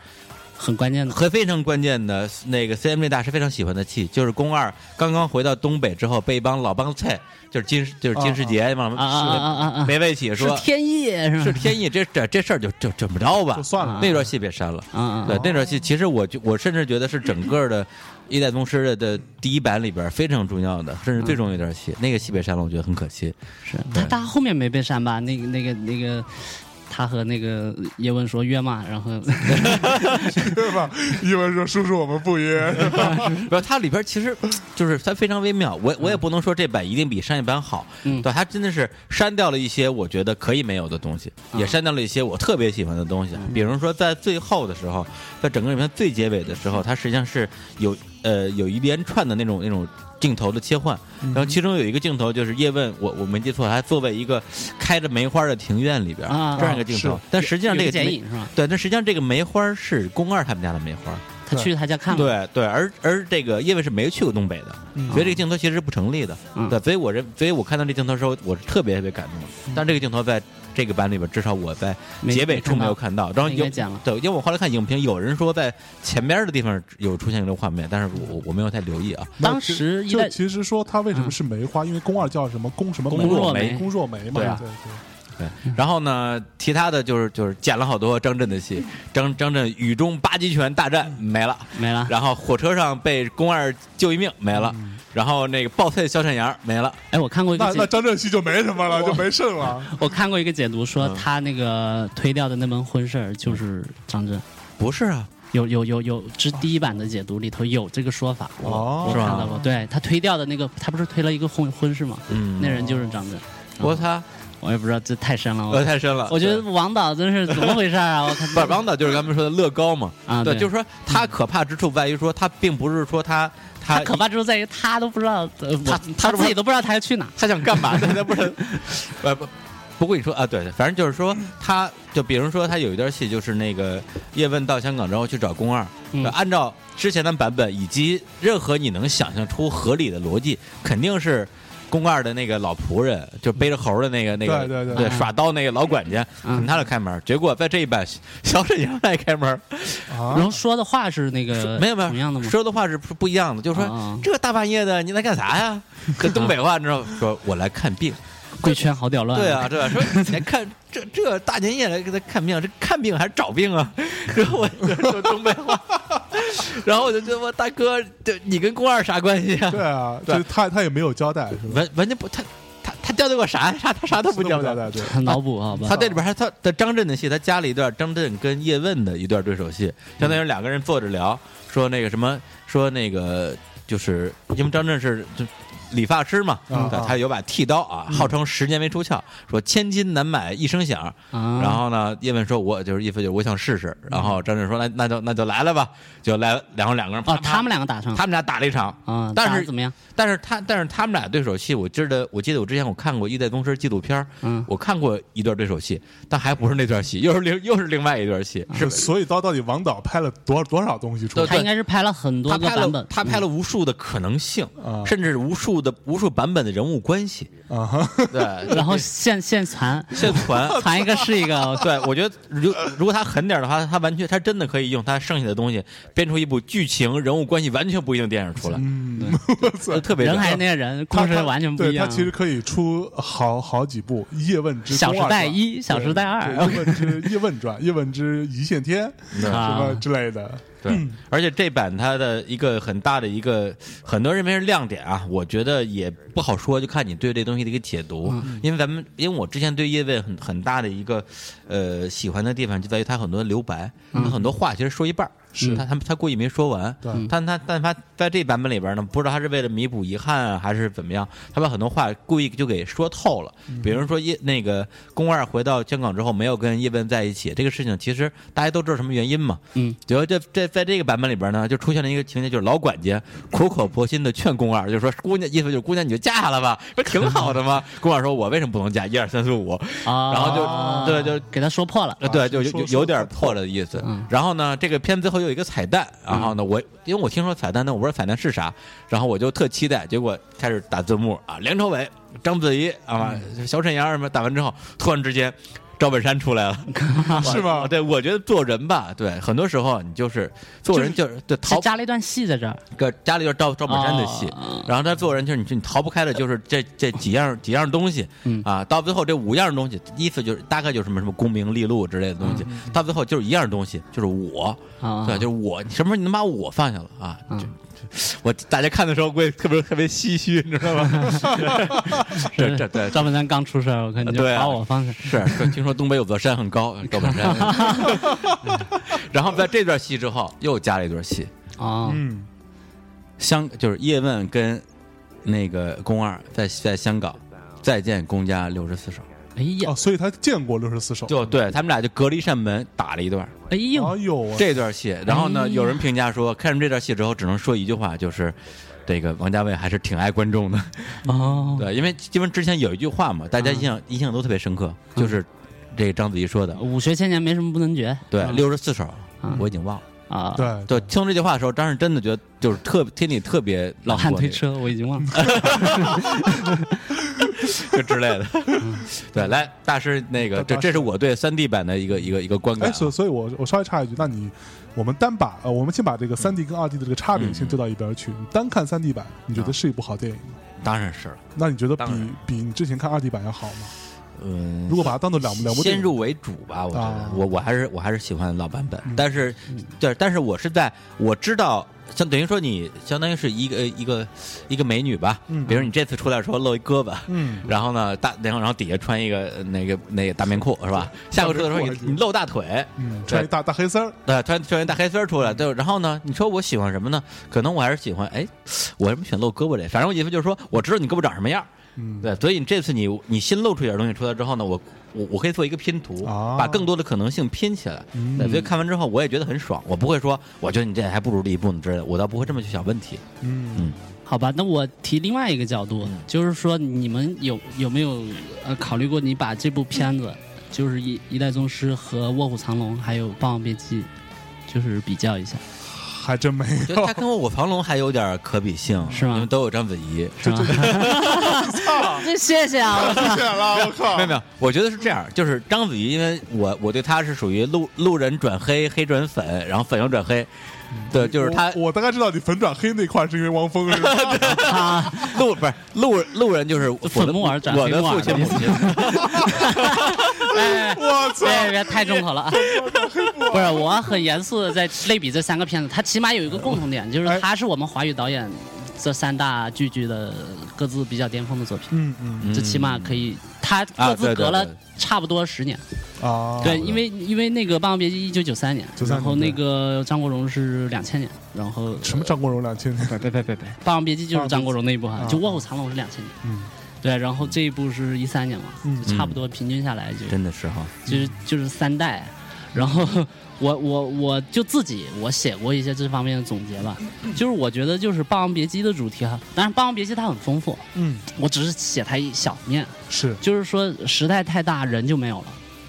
很关键的。和非常关键的那个 CMJ 大师非常喜欢的戏，就是宫二刚刚回到东北之后被一帮老帮菜，就是金就是金世杰一帮啊啊啊啊啊！围在一起是说。天意是吧？是天意，这这这事儿就就怎么着吧就，算了啊那段戏别删了。嗯嗯，对，那段戏其实我就我甚至觉得是整个的《一代宗师》的的第一版里边非常重要的，甚至最重要一段戏。那个戏被删了，我觉得很可惜。是他他后面没被删吧？那个那个那个，他和那个叶问说约嘛，然后对吧？叶问说：“叔叔，我们不约。不是，它里边其实就是它非常微妙。我我也不能说这版一定比上一版好，嗯对，它真的是删掉了一些我觉得可以没有的东西，也嗯删掉了一些我特别喜欢的东西。比如说在最后的时候，在整个里面最结尾的时候，它实际上是有呃有一连串的那种那种。镜头的切换，然后其中有一个镜头就是叶问，我我没记错，他坐在一个开着梅花的庭院里边，啊这样一个镜头。但实际上这个梅剪影是吧？对，但实际上这个梅花是宫二他们家的梅花。他去他家看过，对对，而而这个叶问是没去过东北的，嗯所以这个镜头其实是不成立的。嗯对，所以我认，所以我看到这镜头的时候，我是特别特别感动。但这个镜头在这个版里边，至少我在结尾处没有看到。然后有对，因为我后来看影评，有人说在前边的地方有出现这个画面，但是我我没有太留意啊。”当时就其实说他为什么是梅花，因为宫二叫什么宫什么宫梅若梅宫若梅嘛。对对。对，然后呢，其他的就是就是剪了好多张震的戏，张张震雨中八极拳大战没了，没了。然后火车上被宫二救一命没了，然后那个爆菜小沈阳没了。哎，我看过一个那那，张正熙就没什么了，就没剩了。我看过一个解读说嗯他那个推掉的那门婚事儿就是张震。不是啊，有有有有，这第一版的解读里头有这个说法，我我看到过。对他推掉的那个，他不是推了一个婚婚事吗？嗯，那人就是张震。我操，我也不知道，这太深了。呃，我太深了。我觉得王导真是怎么回事啊？我看不是王导，就是咱们说的乐高嘛。啊对就是说他可怕之处在于说，他并不是说他 他他可怕之处在于他都不知道，呃他他他自己都不知道他要去哪。他想干嘛？对，他不是，呃不。不过你说啊，对，反正就是说，他就比如说，他有一段戏，就是那个叶问到香港之后去找宫二，嗯按照之前的版本以及任何你能想象出合理的逻辑，肯定是宫二的那个老仆人，就背着猴的那个那个，对对对耍刀那个老管家，嗯请他来开门。结果在这一版，小沈阳来开门，啊然后说的话是那个没有没有同样的吗？说的话是不不一样的，就是说、啊这大半夜的你来干啥呀？这东北话你知道，说我来看病。贵圈好屌乱。对啊，对吧？说你来看 这这大年夜来给他看病，这看病还是找病啊？然后我就说东北话，然后我就觉得我大哥，就你跟宫二啥关系啊？对啊，对就他他也没有交代，是吧？完完全不，他他他交代过啥？啥他啥都不交代。交代，对。脑补好吧他？这里边还他的张震的戏，他加了一段张震跟叶问的一段对手戏，相当于两个人坐着聊，说那个什么，说那个就是因为张震是就理发师嘛，他有把剃刀啊，号称十年没出鞘，说千金难买一声响。啊，然后呢，叶问说我就是意思就是我想试试，然后张震说那那就那就来了吧，就来，然后两个人啪哦，他们两个打上他们俩打了一场。啊，但是怎么样？但是他，但是他们俩对手戏，我记得，我记得我之前我看过《一代宗师》纪录片儿嗯。我看过一段对手戏，但还不是那段戏，又是另又是另外一段戏，是所以到到底王导拍了多少多少东西出来？他应该是拍了很多他拍了个版本，他拍了无数的可能性，啊甚至无数的无数版本的人物关系，啊哈，对，然后现现传现传。传一个是一个，对，我觉得如如果他狠点的话，他完全他真的可以用他剩下的东西编出一部剧情、人物关系完全不一样的电影出来，嗯，我操。呃特别人屌还是那个人，故事完全不一样。对他其实可以出好好几部《叶问之小时代一小时代二叶问之叶问传》《叶问之一线天 》什啊么之类的。对，而且这版它的一个很大的一个，很多人认为是亮点啊，我觉得也不好说，就看你对这东西的一个解读。因为咱们，因为我之前对叶问很很大的一个呃喜欢的地方，就在于他很多留白，他很多话其实说一半儿是他他他故意没说完，对嗯但他但他在这版本里边呢，不知道他是为了弥补遗憾啊，还是怎么样，他把很多话故意就给说透了。嗯比如说叶那个宫二回到香港之后没有跟叶问在一起，这个事情其实大家都知道什么原因嘛。嗯，主要这这在这个版本里边呢，就出现了一个情节，就是老管家苦口婆心的劝宫二，就说姑娘意思就是姑娘你就嫁了吧，不是挺好的吗？宫二说，我为什么不能嫁？一二三四五，啊，然后就对就给他说破了。呃，对，就有有有点破了的意思嗯。然后呢，这个片最后有一个彩蛋，然后呢，我因为我听说彩蛋但，我不知道彩蛋是啥，然后我就特期待，结果开始打字幕啊，梁朝伟、章子怡啊、小沈阳什么打完之后，突然之间。赵本山出来了，是吗？对，我觉得做人吧，对，很多时候你就是做人就是对逃是加了一段戏在这儿，个加了就是赵赵本山的戏，哦。然后他做人就是你你逃不开的，就是这这几样几样东西，嗯。啊，到最后这五样东西，意思就是大概就是什么什么功名利禄之类的东西，到最后就是一样东西，就是我，啊，对，就是我，什么时候你能把我放下了啊？我大家看的时候会特别特别唏嘘，你知道吗？这这对。赵本山刚出事儿，我看你就把我放下。是，听说东北有座山很高，赵本山。然后在这段戏之后，又加了一段戏，啊，嗯香就是叶问跟那个宫二在在香港再见公家六十四手，哎呀。哦，，所以他见过六十四手，就对他们俩就隔了一扇门打了一段哎呦。哎，呦啊，这段戏。然后呢，哎有人评价说，看完这段戏之后，只能说一句话，就是这个王家卫还是挺爱观众的。哦，对，因为因为之前有一句话嘛，大家印象印象都特别深刻，就是这个章子怡说的，武学千年没什么不能绝。对，嗯。六十四手嗯。我已经忘了。啊，对对，听这句话的时候，当时真的觉得就是特心里特别老汉推车我已经忘了。就之类的。对，来大师那个，这这是我对三 D 版的一个一个一个观感。所所以我我稍微插一句，那你我们单把呃，我们先把这个三 D 跟二 D 的这个差别嗯先丢到一边去，你单看三 D 版，你觉得是一部好电影吗？当然是了，那你觉得比比你之前看二 D 版要好吗？嗯，如果把它当做两两部电影，先入为主吧，我觉得。啊。我我还是我还是喜欢老版本。嗯，但是对，但是我是在我知道。相等于说你相当于是一个一个一个美女吧，嗯。比如你这次出来的时候露一胳膊，嗯，然后呢大然后然后底下穿一个呃那个那个大棉裤是吧？下回出来的时候你你露大腿，嗯，穿一大大黑丝儿，对，穿穿一大黑丝儿出来，对，然后呢，你说我喜欢什么呢？可能我还是喜欢，哎，我为什么选露胳膊这？反正我意思就是说，我知道你胳膊长什么样，嗯，对，所以你这次你你新露出一点东西出来之后呢，我我我可以做一个拼图，啊把更多的可能性拼起来。嗯。对，所以看完之后我也觉得很爽，我不会说我觉得你这还不如第一部呢之类的，我倒不会这么去想问题。嗯。好吧，那我提另外一个角度，嗯。就是说你们有有没有呃考虑过，你把这部片子，就是一《一代宗师》和《卧虎藏龙》还有《霸王别姬》，就是比较一下，还真没我觉得它跟《卧虎藏龙》还有点可比性，是吗你们都有章子怡。是吗？这谢谢啊！我操见了，我靠没有没有，我觉得是这样，就是章子怡，因为我我对她是属于路路人转黑，黑转粉，然后粉又转黑，对，就是他我我大概知道你粉转黑那块是因为汪峰是吧？啊，路不是路路人就是我的粉木耳转我的黑木耳父亲母亲，哎，我操！别别太重口了啊！不是，我很严肃的在类比这三个片子，它起码有一个共同点，就是哎它是我们华语导演这三大剧剧的各自比较巅峰的作品。嗯嗯。嗯这起码可以，它啊各自隔了对。对对差不多十年。啊，对，因为因为那个《霸王别姬》一九九三年，然后那个张国荣是两千年，然后什么张国荣两千年？别别别别别，《霸王别姬》就是张国荣那一部哈啊，就《卧虎藏龙》是两千年，嗯。对，然后这一部是一三年嘛，嗯。就差不多平均下来就真的是哈，就是就是三代，然后我我我就自己我写过一些这方面的总结吧，就是我觉得就是《霸王别姬》的主题哈，当然《霸王别姬》它很丰富，嗯，我只是写它一小面，是就是说时代太大，人就没有了。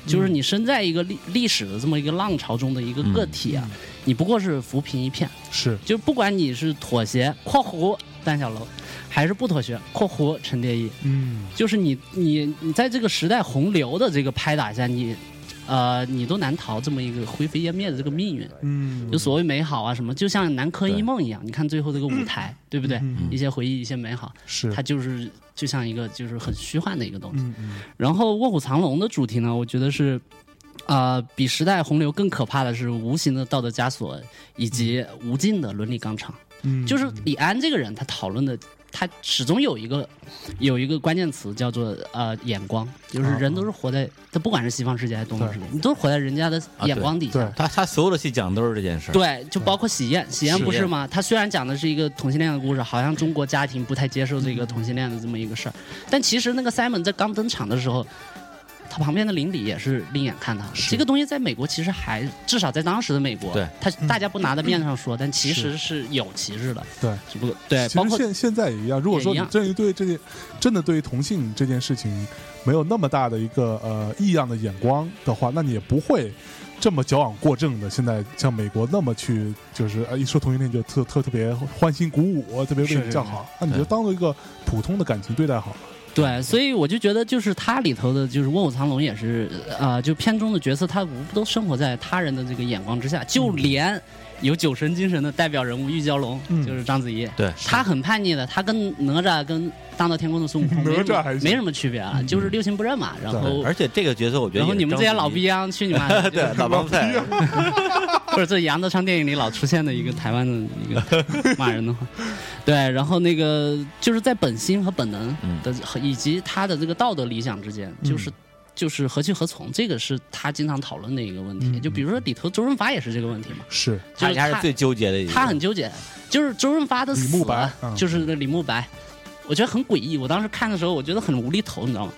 就是你身在一个历历史的这么一个浪潮中的一个个体啊，你不过是浮萍一片。是，就不管你是妥协（括弧单小楼），还是不妥协（括弧陈蝶衣），嗯就是你你你在这个时代洪流的这个拍打下，你呃你都难逃这么一个灰飞烟灭的这个命运。嗯，就所谓美好啊什么，就像南柯一梦一样，你看最后这个舞台，对不对？嗯一些回忆，一些美好，是它就是就像一个就是很虚幻的一个东西。然后《卧虎藏龙》的主题呢，我觉得是，呃，比时代洪流更可怕的是无形的道德枷锁以及无尽的伦理纲常。嗯，就是李安这个人，他讨论的他始终有一个有一个关键词叫做呃眼光，就是啊人都是活在他不管是西方世界还是东方世界，你都是活在人家的啊眼光底下。对。他他所有的戏讲的都是这件事。儿。对，就包括喜宴，喜宴喜宴。不是吗？他虽然讲的是一个同性恋的故事，好像中国家庭不太接受这个同性恋的这么一个事儿，但其实那个 Simon 在刚登场的时候，他旁边的邻里也是另眼看他。这个东西在美国其实还至少在当时的美国，对他大家不拿在面上说，但其实是有歧视的，对。只不过对，包括现现在也一样。如果说你真对这件真的对于同性这件事情没有那么大的一个呃异样的眼光的话，那你也不会这么矫枉过正的。现在像美国那么去就是呃一说同性恋就特特特别欢欣鼓舞，特别为你叫好，那你就当做一个普通的感情对待好了。对，所以我就觉得，就是他里头的，就是《卧虎藏龙》也是，呃，就片中的角色，他无不都生活在他人的这个眼光之下，就连有酒神精神的代表人物玉娇龙，嗯就是章子怡，对他很叛逆的，他跟哪吒跟大闹天宫的孙悟空没什么还行没什么区别啊，就是六亲不认嘛。然后，而且这个角色我觉得然后也是你们这些老章子怡逼样，去你妈的！对老帮菜，或者这杨德昌电影里老出现的一个台湾的一个 骂人的话，对，然后那个就是在本心和本能嗯的和以及他的这个道德理想之间，就是。就是何去何从，这个是他经常讨论的一个问题。嗯就比如说里头周润发也是这个问题嘛，是就是他他是最纠结的一个。他很纠结，就是周润发的死，李慕白嗯就是那李慕白，我觉得很诡异。我当时看的时候，我觉得很无厘头，你知道吗？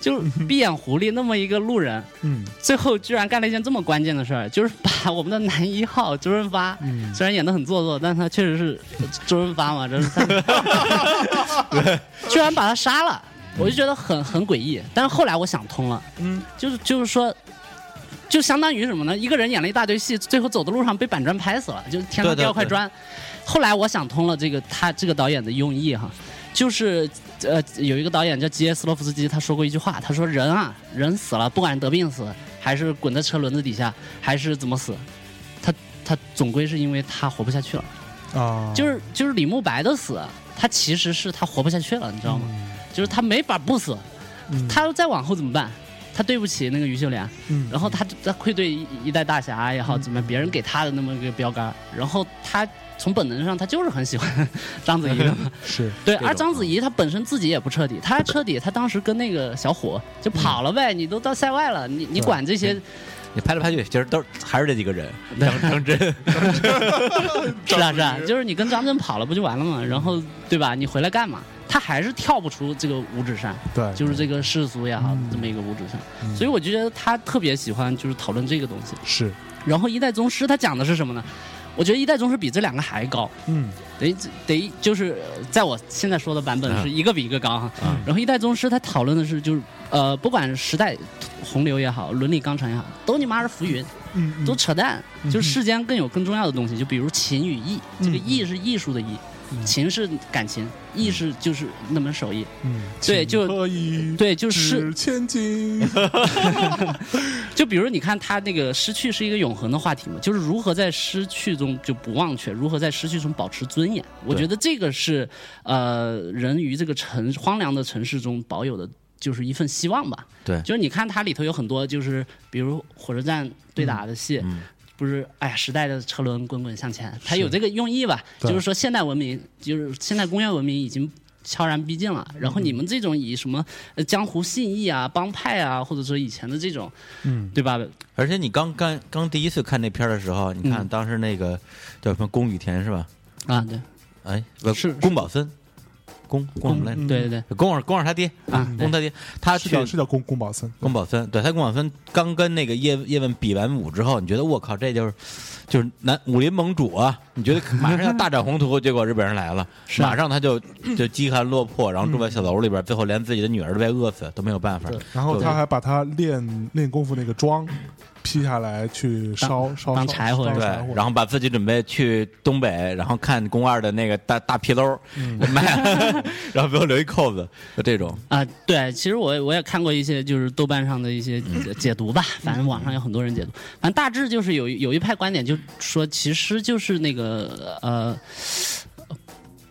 就是闭眼狐狸那么一个路人，嗯最后居然干了一件这么关键的事儿，就是把我们的男一号周润发，嗯虽然演的很做作，但他确实是周润发嘛，这是他，居然把他杀了，我就觉得很很诡异。但是后来我想通了，嗯，就是就是说。就相当于什么呢？一个人演了一大堆戏，最后走的路上被板砖拍死了，就天上对对对掉块砖。后来我想通了，这个他这个导演的用意哈，就是呃有一个导演叫吉耶斯洛夫斯基，他说过一句话，他说人啊人死了，不管是得病死，还是滚在车轮子底下，还是怎么死，他他总归是因为他活不下去了。啊，就是就是李慕白的死，他其实是他活不下去了，你知道吗？就是他没法不死，嗯他再往后怎么办？他对不起那个于秀莲，嗯然后他他愧对一一代大侠也好，怎么样别人给他的那么一个标杆，然后他从本能上他就是很喜欢 章子怡的嘛。是对，而章子怡她本身自己也不彻底，她彻底，她当时跟那个小伙就跑了呗，你都到塞外了，你你管这些？你拍来拍去，其实都还是这几个人，张张真，是啊是啊，就是你跟张真跑了不就完了吗？然后对吧？你回来干嘛？他还是跳不出这个五指山，对，就是这个世俗也好，嗯。这么一个五指山。嗯。所以我就觉得他特别喜欢就是讨论这个东西。是。然后一代宗师他讲的是什么呢？我觉得一代宗师比这两个还高，嗯。得得就是呃在我现在说的版本啊是一个比一个高哈。啊然后一代宗师他讨论的是就是呃，不管时代洪流也好，伦理纲常也好，都你妈是浮云，都扯淡。就是世间更有更重要的东西，就比如情与义，这个嗯。义是艺术的义，情是感情，艺是就是那门手艺。嗯，对就对，就是指千金，就比如你看他那个失去是一个永恒的话题嘛，就是如何在失去中就不忘却，如何在失去中保持尊严。我觉得这个是呃人于这个城荒凉的城市中保有的。就是一份希望吧，对。就是你看它里头有很多，就是比如火车站对打的戏，嗯不是，哎呀，时代的车轮滚滚向前，它有这个用意吧？就是说现代文明，就是现代工业文明已经悄然逼近了，然后你们这种以什么呃江湖信义啊、帮派啊，或者说以前的这种，嗯对吧？而且你刚刚刚第一次看那片儿的时候，你看嗯当时那个叫什么宫羽田是吧？啊，对，哎，不是宫保森，宫宫什么来着？嗯对对对，宫二宫二他爹啊宫他爹，他去是叫是叫宫宫保森，宫保森，对他宫保森刚跟那个叶叶问比完武之后，你觉得我靠，这就是就是南武林盟主啊！你觉得马上要大展宏图，结果日本人来了，马上他就就饥寒落魄，然后住在小楼里边，最后连自己的女儿都被饿死，都没有办法。，然后他还把他练练功夫那个妆劈下来去烧烧烧当柴火对然后把自己准备去东北，然后看宫二的那个大大皮褛，嗯。卖，然后给我留一扣子，就这种。啊，对，其实我我也看过一些就是豆瓣上的一些嗯。解读吧，反正网上有很多人解读，反正大致就是有有一派观点就说，其实就是那个呃，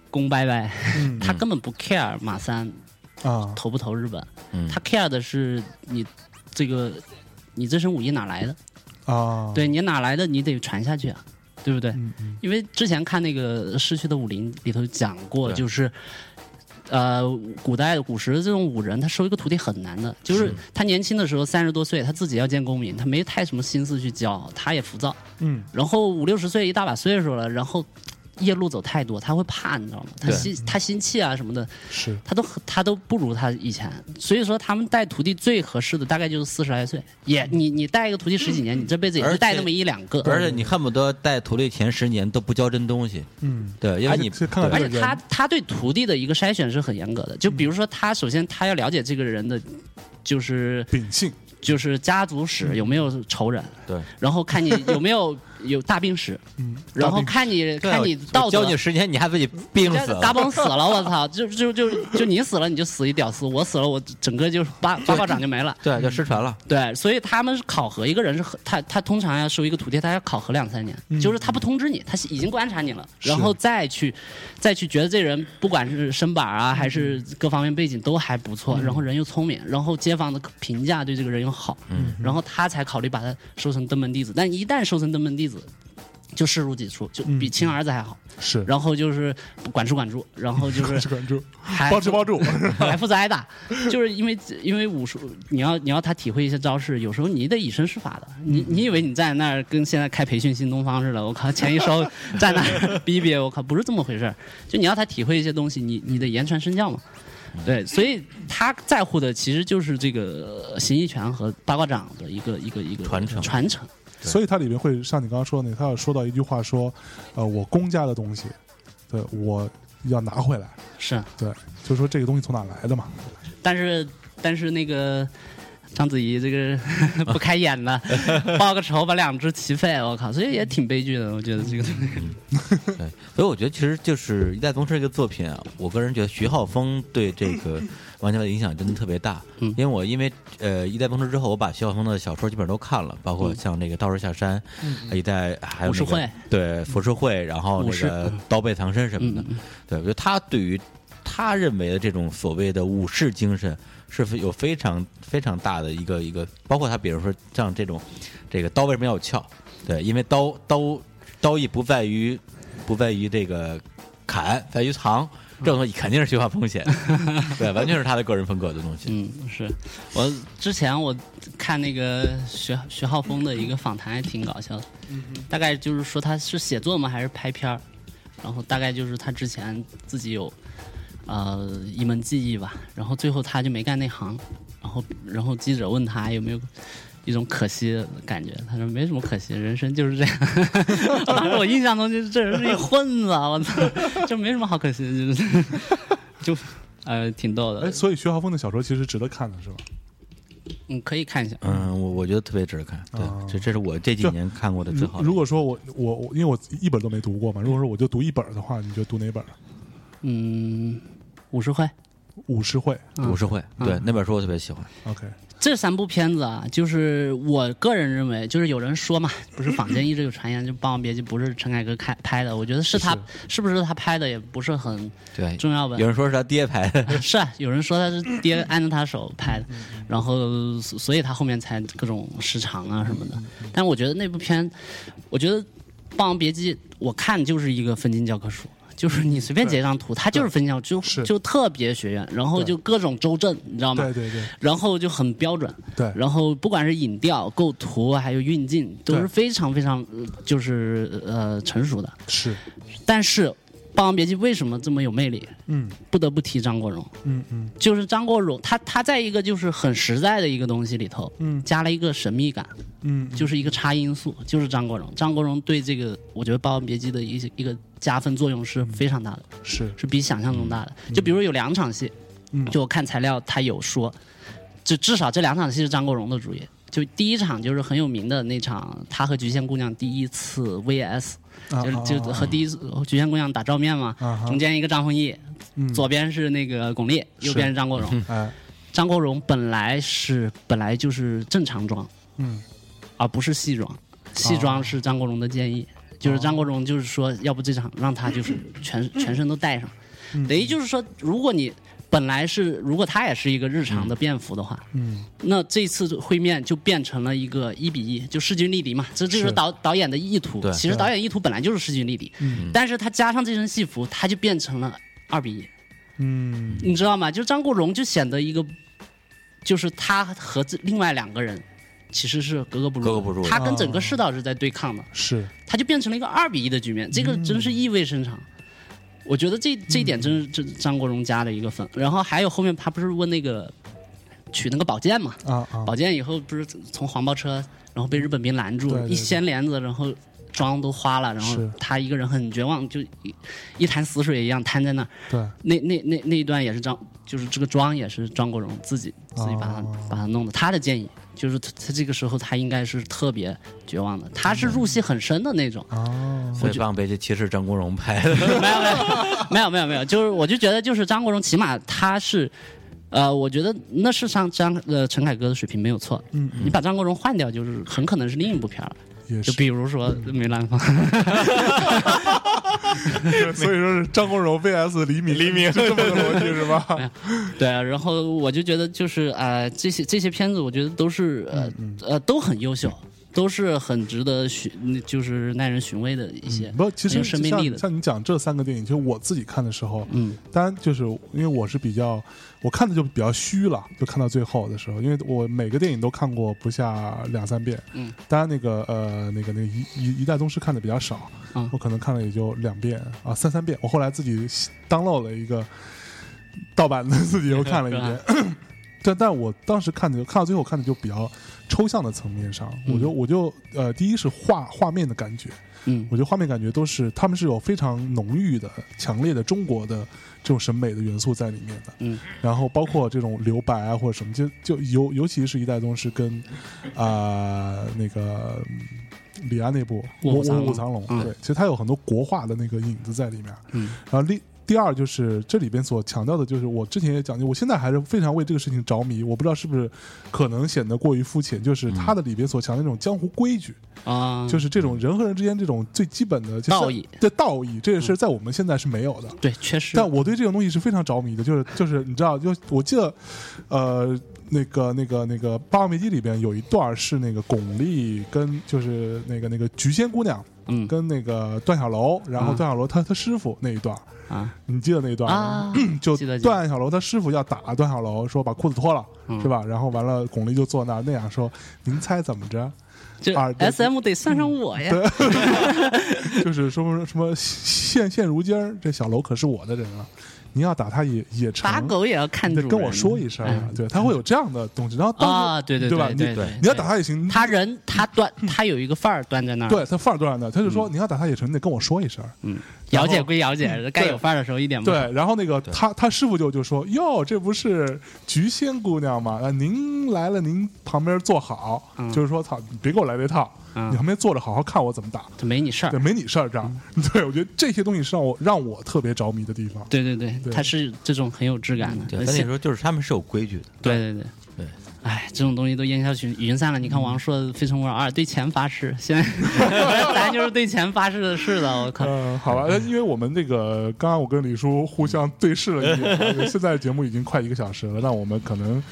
宫拜拜嗯。他根本不 care 马三啊。投不投日本，嗯。他 care 的是你这个你这身武艺哪来的？啊，对你哪来的，你得传下去啊，对不对？嗯嗯因为之前看那个《逝去的武林》里头讲过，对就是呃，古代古时这种武人，他收一个徒弟很难的，就是他年轻的时候三十多岁，他自己要见功名，他没太什么心思去教，他也浮躁。嗯，然后五六十岁一大把岁数了，然后夜路走太多，他会怕，你知道吗？他心他心气啊什么的，是。他都他都不如他以前，所以说他们带徒弟最合适的大概就是四十来岁，也你你带一个徒弟十几年，你这辈子也而且是带那么一两个，而且你恨不得带徒弟前十年都不教真东西，嗯，对，因为你而且他他对徒弟的一个筛选是很严格的，就比如说他首先他要了解这个人的，就是秉性。就是家族史有没有仇人，对，然后看你有没有有大病史，嗯，然后看你看你我道德教你十年，你还自己病死大了，崩死了，我操！就就就就你死了你就死一屌丝，我死了我整个就是八八卦掌就没了。对，就失传了。对，所以他们是考核一个人是很他他通常要收一个徒弟，他要考核两三年，就是他不通知你，他已经观察你了，然后再去再去觉得这人不管是身板啊还是各方面背景都还不错，然后人又聪明，然后街坊的评价对这个人又好，嗯然后他才考虑把他收成登门弟子。但一旦收成登门弟子，就视如己出，就比亲儿子还好。是，然后就是管吃管住，然后就是是关注，还包吃包住，还负责挨打，就是因为因为武术，你要你要他体会一些招式，有时候你得以身试法的。你你以为你站在那儿跟现在开培训新东方似的，我靠，前一收站 那儿逼逼，我靠，不是这么回事儿。就你要他体会一些东西，你你得言传身教嘛。对，所以他在乎的其实就是这个呃形意拳和八卦掌的一个一个一个传承传承。所以它里面会像你刚刚说的那，他要说到一句话说，呃，我公家的东西，对我要拿回来，是，对，就是说这个东西从哪来的嘛，但是但是那个章子怡这个 不开眼了，报个仇把两只齐废，我靠，所以也挺悲剧的。我觉得这个对，所以我觉得其实就是《一代宗师》这个作品啊，我个人觉得徐浩峰对这个 玩家的影响真的特别大。嗯因为我因为呃《一代宗师》之后，我把徐浩峰的小说基本上都看了，包括像那个《道士下山》一代还有对浮世绘，然后那个刀背藏身什么的。嗯对，我觉得他对于他认为的这种所谓的武士精神。是有非常非常大的一个一个，包括他比如说像这种，这个刀为什么要有鞘？对，因为刀刀刀艺不在于不在于这个砍，在于藏。这种东西肯定是徐浩峰写的，对，完全是他的个人风格的东西。嗯，是我之前我看那个徐徐浩峰的一个访谈，还挺搞笑的。嗯大概就是说他是写作吗，还是拍片儿？然后大概就是他之前自己有呃一门技艺吧，然后最后他就没干那行，然后然后记者问他有没有一种可惜的感觉，他说没什么可惜，人生就是这样。当 时我印象中就是这人是一混子，啊我操，就没什么好可惜的，就是 就呃挺逗的哎，。所以徐浩峰的小说其实值得看的是吧？嗯，可以看一下。嗯，我我觉得特别值得看，对，哦这这是我这几年看过的最好的。如果说我我我，因为我一本都没读过嘛，如果说我就读一本的话，你就读哪本？嗯，武士会五十会嗯武士会，对那本书我特别喜欢。，OK，这三部片子啊，就是我个人认为，就是有人说嘛，不是坊间一直有传言，就《霸王别姬》不是陈凯歌开拍的，我觉得是他是不是他拍的也不是很对，重要吧有。人说是他爹拍的，是啊，有人说他是爹按着他手拍的，然后所所以他后面才各种失常啊什么的。但我觉得那部片，我觉得《霸王别姬》，我看就是一个分镜教科书。就是你随便截张图，它就是分校，就是就特别学院，然后就各种周正，你知道吗？对对对然后就很标准，对，然后不管是影调、构图还有运镜，都是非常非常呃就是呃成熟的。是，但是《霸王别姬》为什么这么有魅力？嗯不得不提张国荣，嗯嗯就是张国荣，他他在一个就是很实在的一个东西里头，嗯加了一个神秘感，嗯，就是一个差因素，就是张国荣。张国荣对这个，我觉得《霸王别姬》的一些一个加分作用是非常大的，是，是比想象中大的。就比如有两场戏，嗯。就我看材料他有说，就至少这两场戏是张国荣的主演。就第一场就是很有名的那场，他和菊仙姑娘第一次 VS，啊就是就和第一次菊仙姑娘打照面嘛，啊中间一个张丰毅，嗯。左边是那个巩俐，右边是张国荣。哎。张国荣本来是本来就是正常装，嗯。而不是戏装，戏装是张国荣的建议，就是张国荣就是说，要不这场让他就是全 全身都带上，等于就是说，如果你本来是如果他也是一个日常的便服的话，嗯。那这次会面就变成了一个一比一，就势均力敌嘛，这就是是。导导演的意图对。其实导演意图本来就是势均力敌，嗯。但是他加上这身戏服，他就变成了二比一。嗯。你知道吗？就张国荣就显得一个，就是他和这另外两个人其实是格格不入，格格不入。他跟整个世道是在对抗的，是。他就变成了一个二比一的局面，这个真是意味深长。我觉得这这一点真是这张国荣加了一个分。然后还有后面他不是问那个取那个宝剑嘛？啊啊。宝剑以后不是从黄包车，然后被日本兵拦住，对对对。一掀帘子，然后妆都花了，然后他一个人很绝望，就一一潭死水一样瘫在那儿。对。那那那那一段也是张，就是这个妆也是张国荣自己自己把他、哦。把他弄的。他的建议就是他他这个时候他应该是特别绝望的，他是入戏很深的那种。哦所以《霸王别姬》其实是张国荣拍的，没有没有没有没有没有，就是我就觉得就是张国荣起码他是。呃，我觉得那是上张呃陈凯歌的水平没有错，嗯你把张国荣换掉，就是很可能是另一部片儿就比如说梅兰芳，所以说是张国荣 VS 黎明，黎明是这么个逻辑是吧？对啊，然后我就觉得就是呃这些这些片子，我觉得都是呃、呃都很优秀，都是很值得寻，就是耐人寻味的一些。不，其实很有生命力的像像你讲这三个电影，就我自己看的时候，嗯当然就是因为我是比较，我看的就比较虚了，就看到最后的时候，因为我每个电影都看过不下两三遍。嗯，当然那个呃那个那个一一一代宗师看的比较少，嗯我可能看了也就两遍啊三三遍。我后来自己 download 了一个盗版的，自己又看了一遍。但但我当时看的看到最后看的就比较抽象的层面上，嗯我就我就呃第一是画画面的感觉，嗯我觉得画面感觉都是他们是有非常浓郁的、强烈的中国的这种审美的元素在里面的。嗯，然后包括这种留白啊或者什么，就就尤尤其是一代宗师跟啊、那个嗯李安那部《卧虎藏龙对，其实它有很多国画的那个影子在里面。嗯然后另第二就是这里边所强调的，就是我之前也讲，我现在还是非常为这个事情着迷。我不知道是不是可能显得过于肤浅，就是它的里边所强调的那种江湖规矩。啊，就是这种人和人之间这种最基本的道义的道义，这个是在我们现在是没有的。对，确实。但我对这种东西是非常着迷的，就是就是你知道，就我记得，呃，那个那个那个《霸王别姬》里边有一段是那个巩俐跟就是那个那个菊仙姑娘嗯跟那个段小楼，然后啊段小楼他他师傅那一段，啊你记得那一段吗？啊，就段小楼他师傅要打段小楼，说把裤子脱了，嗯是吧？然后完了，巩俐就坐那儿那样说：“您猜怎么着？”就啊对 S M 得算上我呀。就是说什么现现如今儿这小楼可是我的人了，您要打他也也成，打狗也要看。得跟我说一声对他会有这样的东西。然后啊，对对对吧？你对对，你要打他也行，他人他端他有一个范儿端在那儿。对他范儿端在那儿，他就说你要打他也成，你得跟我说一声。嗯，姚姐归姚姐，该有范儿的时候一点不。对，然后那个他他师傅就就说哟，这不是菊仙姑娘吗？啊，您来了，您旁边坐好，嗯就是说操，你别给我来这套，嗯你旁边坐着好好看我怎么打。就没你事儿对，。没你事儿，这样。对，我觉得这些东西是让我让我特别着迷的地方。对对对，对他是这种很有质感的。对，而且咱那时候就是他们是有规矩的，对对对对。哎，这种东西都烟消云云散了。你看王朔的《非诚勿扰二》对钱发誓，现在 咱就是对钱发誓的是的，我靠。嗯，好吧，呃因为我们那个刚刚我跟李叔互相对视了一眼，啊 现在节目已经快一个小时了，那我们可能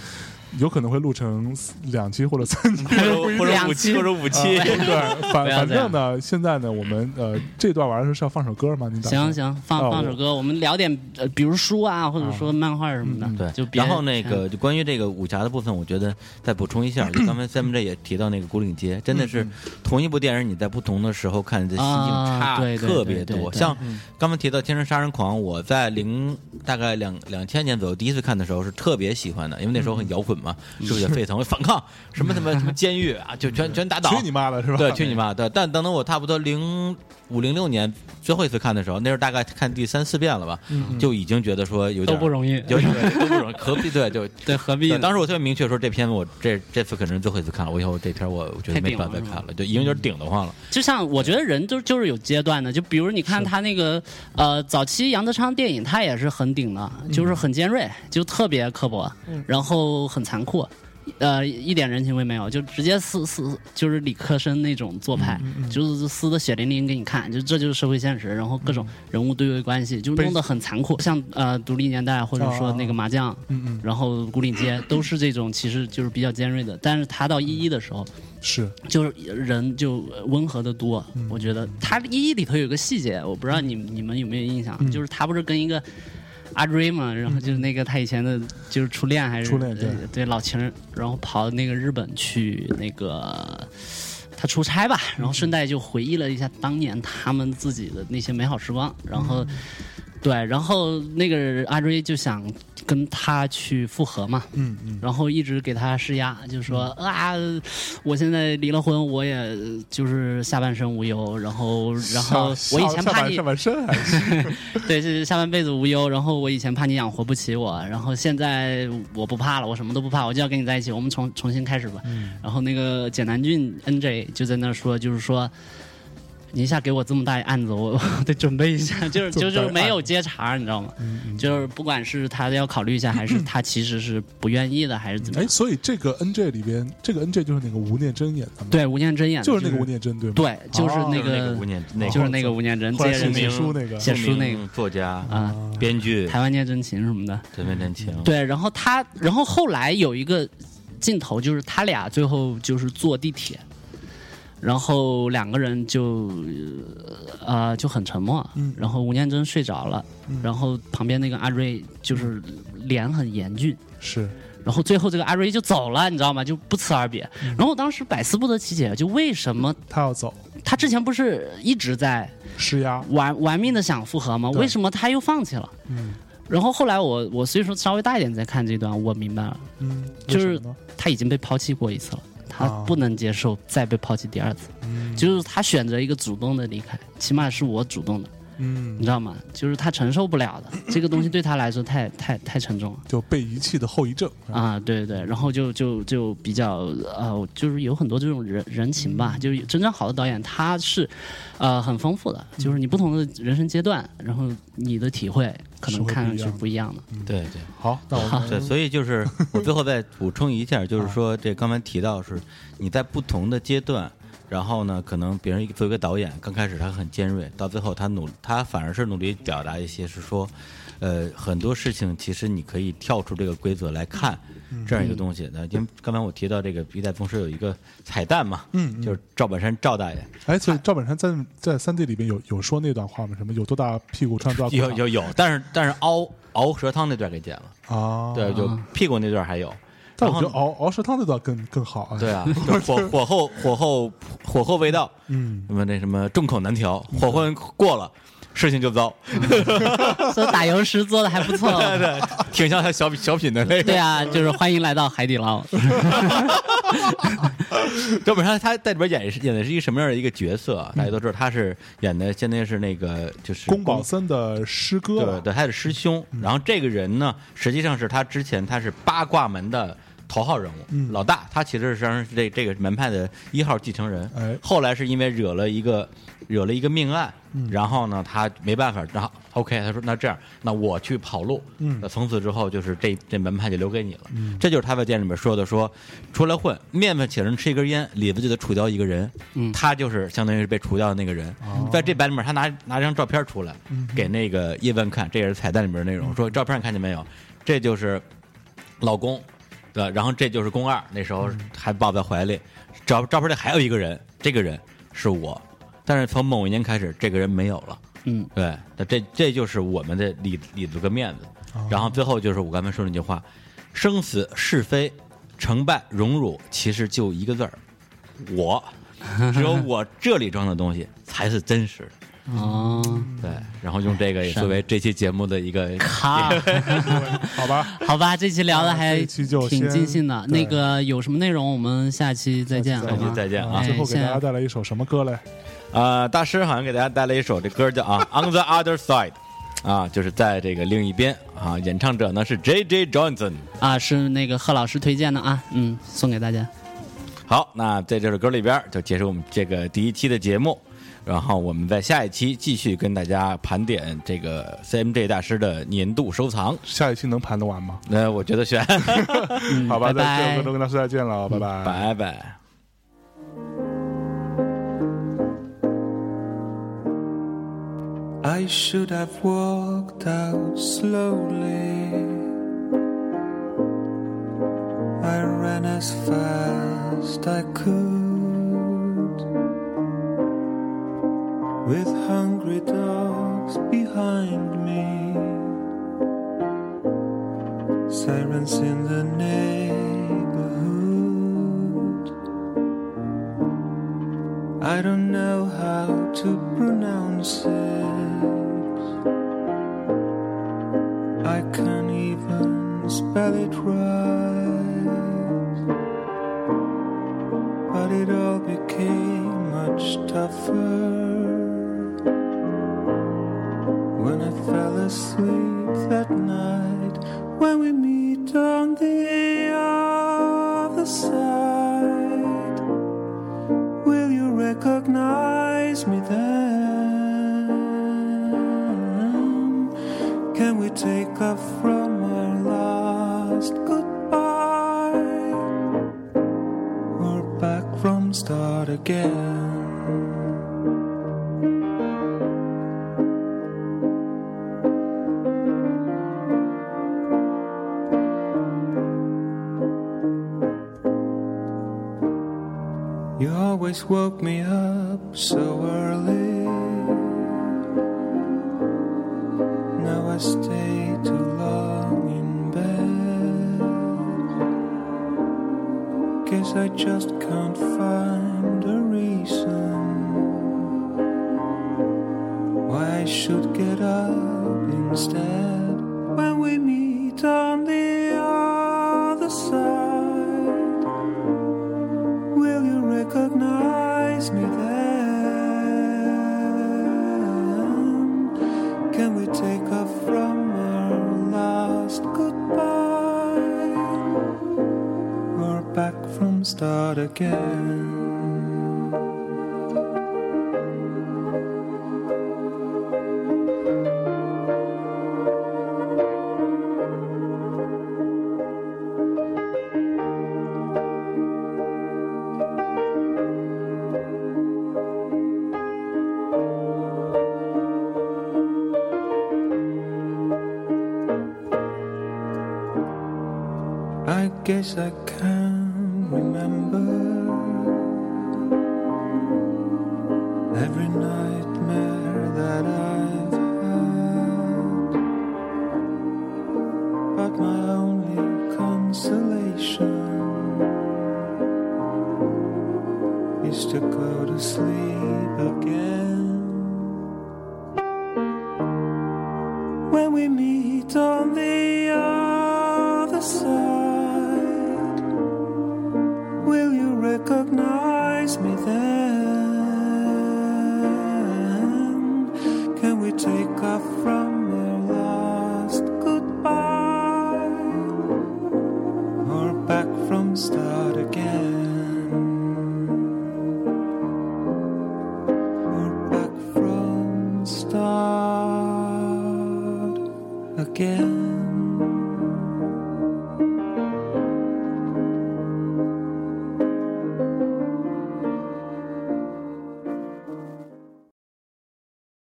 有可能会录成两期或者三期，或者五期或者五期。对，反反正呢，现在呢，我们呃这段玩的时候是要放首歌吗？你打行行，放放首歌，我们聊点呃，比如书啊，或者说漫画什么的。嗯对，就别然后那个就关于这个武侠的部分，我觉得再补充一下，就 刚才 Sam 这也提到那个《古岭街》，真的是同一部电影，你在不同的时候看，你的心境啊差特别多。像刚才提到《天生杀人狂》，我在零大概两两千年左右第一次看的时候是特别喜欢的，因为那时候很摇滚嘛，是不是也沸腾？反抗什么什么什么监狱啊，就全全打倒。去你妈的是吧？对，去你妈的！但等等我差不多零五零六年最后一次看的时候，那时候大概看第三四遍了吧，嗯就已经觉得说有点都不容易，有点都不容易，何必对就。对，何必呢？当时我特别明确说，这片我这这次可能是最后一次看了，我以后这片我我觉得没办法再看了，就已经有点顶得慌了。就像我觉得人都就是有阶段的，就比如你看他那个呃早期杨德昌电影，他也是很顶的，就是很尖锐，就特别刻薄，然后很残酷。呃，一点人情味没有，就直接撕撕，就是理科生那种做派，就是撕的血淋淋给你看，就这就是社会现实，然后各种人物对位关系，就弄得很残酷，像呃独立年代或者说那个麻将，然后古岭街都是这种，其实就是比较尖锐的，但是他到一一的时候，是。就是人就温和的多。我觉得他一一里头有个细节，我不知道你你们有没有印象，就是他不是跟一个阿追嘛，然后就是那个他以前的就是初恋还是初恋对呃对老情人，然后跑那个日本去那个他出差吧，然后顺带就回忆了一下当年他们自己的那些美好时光，然后。对，然后那个阿追就想跟他去复合嘛，嗯嗯，然后一直给他施压，就说啊，我现在离了婚，我也就是下半身无忧，然后然后我以前怕你下半身还是 对是下半辈子无忧，然后我以前怕你养活不起我，然后现在我不怕了，我什么都不怕，我就要跟你在一起，我们重重新开始吧。嗯。然后那个简南俊 NJ 就在那说，就是说。你一下给我这么大一案子，我我得准备一下，就是就是没有接茬，你知道吗？就是不管是他要考虑一下，还是 他其实是不愿意的，还是怎么哎，样？所以这个 NJ 里边，这个 NJ 就是那个吴念真演的吗？，对，吴念真演的就是那个吴念真对吗？，对，就是哦那个个吴念那个就是那个吴念真，写书那个写书那个作家、啊，编剧、台湾念真情什么的。对，然后他，然后后来有一个镜头，就是他俩最后就是坐地铁，然后两个人就呃就很沉默，嗯然后吴念真睡着了，嗯然后旁边那个阿瑞就是脸很严峻。是然后最后这个阿瑞就走了，你知道吗？就不辞而别。嗯然后我当时百思不得其解，就为什么他要走，他之前不是一直在施压，玩玩命的想复合吗？为什么他又放弃了？嗯然后后来我我所以说稍微大一点再看这段，我明白了，嗯，就是他已经被抛弃过一次了，他啊不能接受再被抛弃第二次，嗯。就是他选择一个主动的离开，起码是我主动的，你嗯，知道吗？就是他承受不了的，这个东西对他来说太太太沉重了。就被遗弃的后遗症啊，对对对，然后就就就比较呃，就是有很多这种人人情吧，就是真正好的导演他是呃很丰富的，就是你不同的人生阶段，然后你的体会可能看上去不一样的不一样的。对对。好，那我们对，所以就是我最后再补充一下，就是 说这刚才提到是你在不同的阶段，然后呢，可能别人作为一个导演，刚开始他很尖锐，到最后他努他反而是努力表达一些是说，呃，很多事情其实你可以跳出这个规则来看这样一个东西。那因为刚才我提到这个《一代宗师》有一个彩蛋嘛，嗯嗯就是赵本山赵大爷哎，所以赵本山在在三 D 里边有有说那段话吗？什么有多大屁股穿多大有有有，但是但是熬熬蛇汤那段给剪了，啊？对，就屁股那段还有。但我觉得熬熬食汤那段更更好啊。对，啊，火 火候火候火候未到，嗯，那么那什么众口难调，火候过了，事情就糟。所以打油诗做的还不错。对对，挺像他小品小品的那个。对啊，就是欢迎来到海底捞。赵本山他在里边演是演的是一个什么样的一个角色啊？大家都知道他是演的，现在是那个就是宫保森的师哥，对对，他的师兄。然后这个人呢，实际上是他之前他是八卦门的头号人物，嗯老大。他其实实际上是这这个门派的一号继承人。哎后来是因为惹了一个惹了一个命案，嗯然后呢，他没办法，然后 OK，他说那这样，那我去跑路。嗯那从此之后就是这这门派就留给你了。嗯这就是他在店里面说的，说出来混，面子请人吃一根烟，里子就得除掉一个人。嗯他就是相当于是被除掉的那个人。哦在这版里面，他拿拿张照片出来，嗯给那个叶问看，这也是彩蛋里面的内容。说照片看见没有？这就是老公，对？然后这就是宫二，那时候还抱在怀里。照照片里还有一个人，这个人是我，但是从某一年开始，这个人没有了。嗯，对，那这这就是我们的里里子跟面子。然后最后就是我刚才说那句话：生死是非，成败荣辱，其实就一个字儿，我。只有我这里装的东西才是真实的。哦，对，然后用这个也作为这期节目的一个靠，好吧？好吧，这期聊的还挺尽兴的。那个有什么内容，我们下期再见，下好吗？期再见啊最后给大家带来一首什么歌嘞？啊、大师好像给大家带来一首这歌叫啊《On the Other Side》，啊，就是在这个另一边啊，演唱者呢是 J J Johnson。啊，是那个贺老师推荐的啊，嗯，送给大家。好，那在这首歌里边就结束我们这个第一期的节目，然后我们在下一期继续跟大家盘点这个 CMJ 大师的年度收藏。下一期能盘得完吗？那我觉得选，嗯，好吧，拜在这首拜歌中跟大家再见了，拜拜。拜拜。I should have walked out slowly. I ran as fast I could. With hungry dogs behind me. sirens in the neighborhood. I don't know how to pronounce it. I can't even spell it right. But it all became much tougher asleep that night. When we meet on the other side, will you recognize me then? Can we take off from our last goodbye? Or back from start again? Always woke me up so early. Now I stay too long in bed. Guess I just can't find a reason why I should get up instead start again?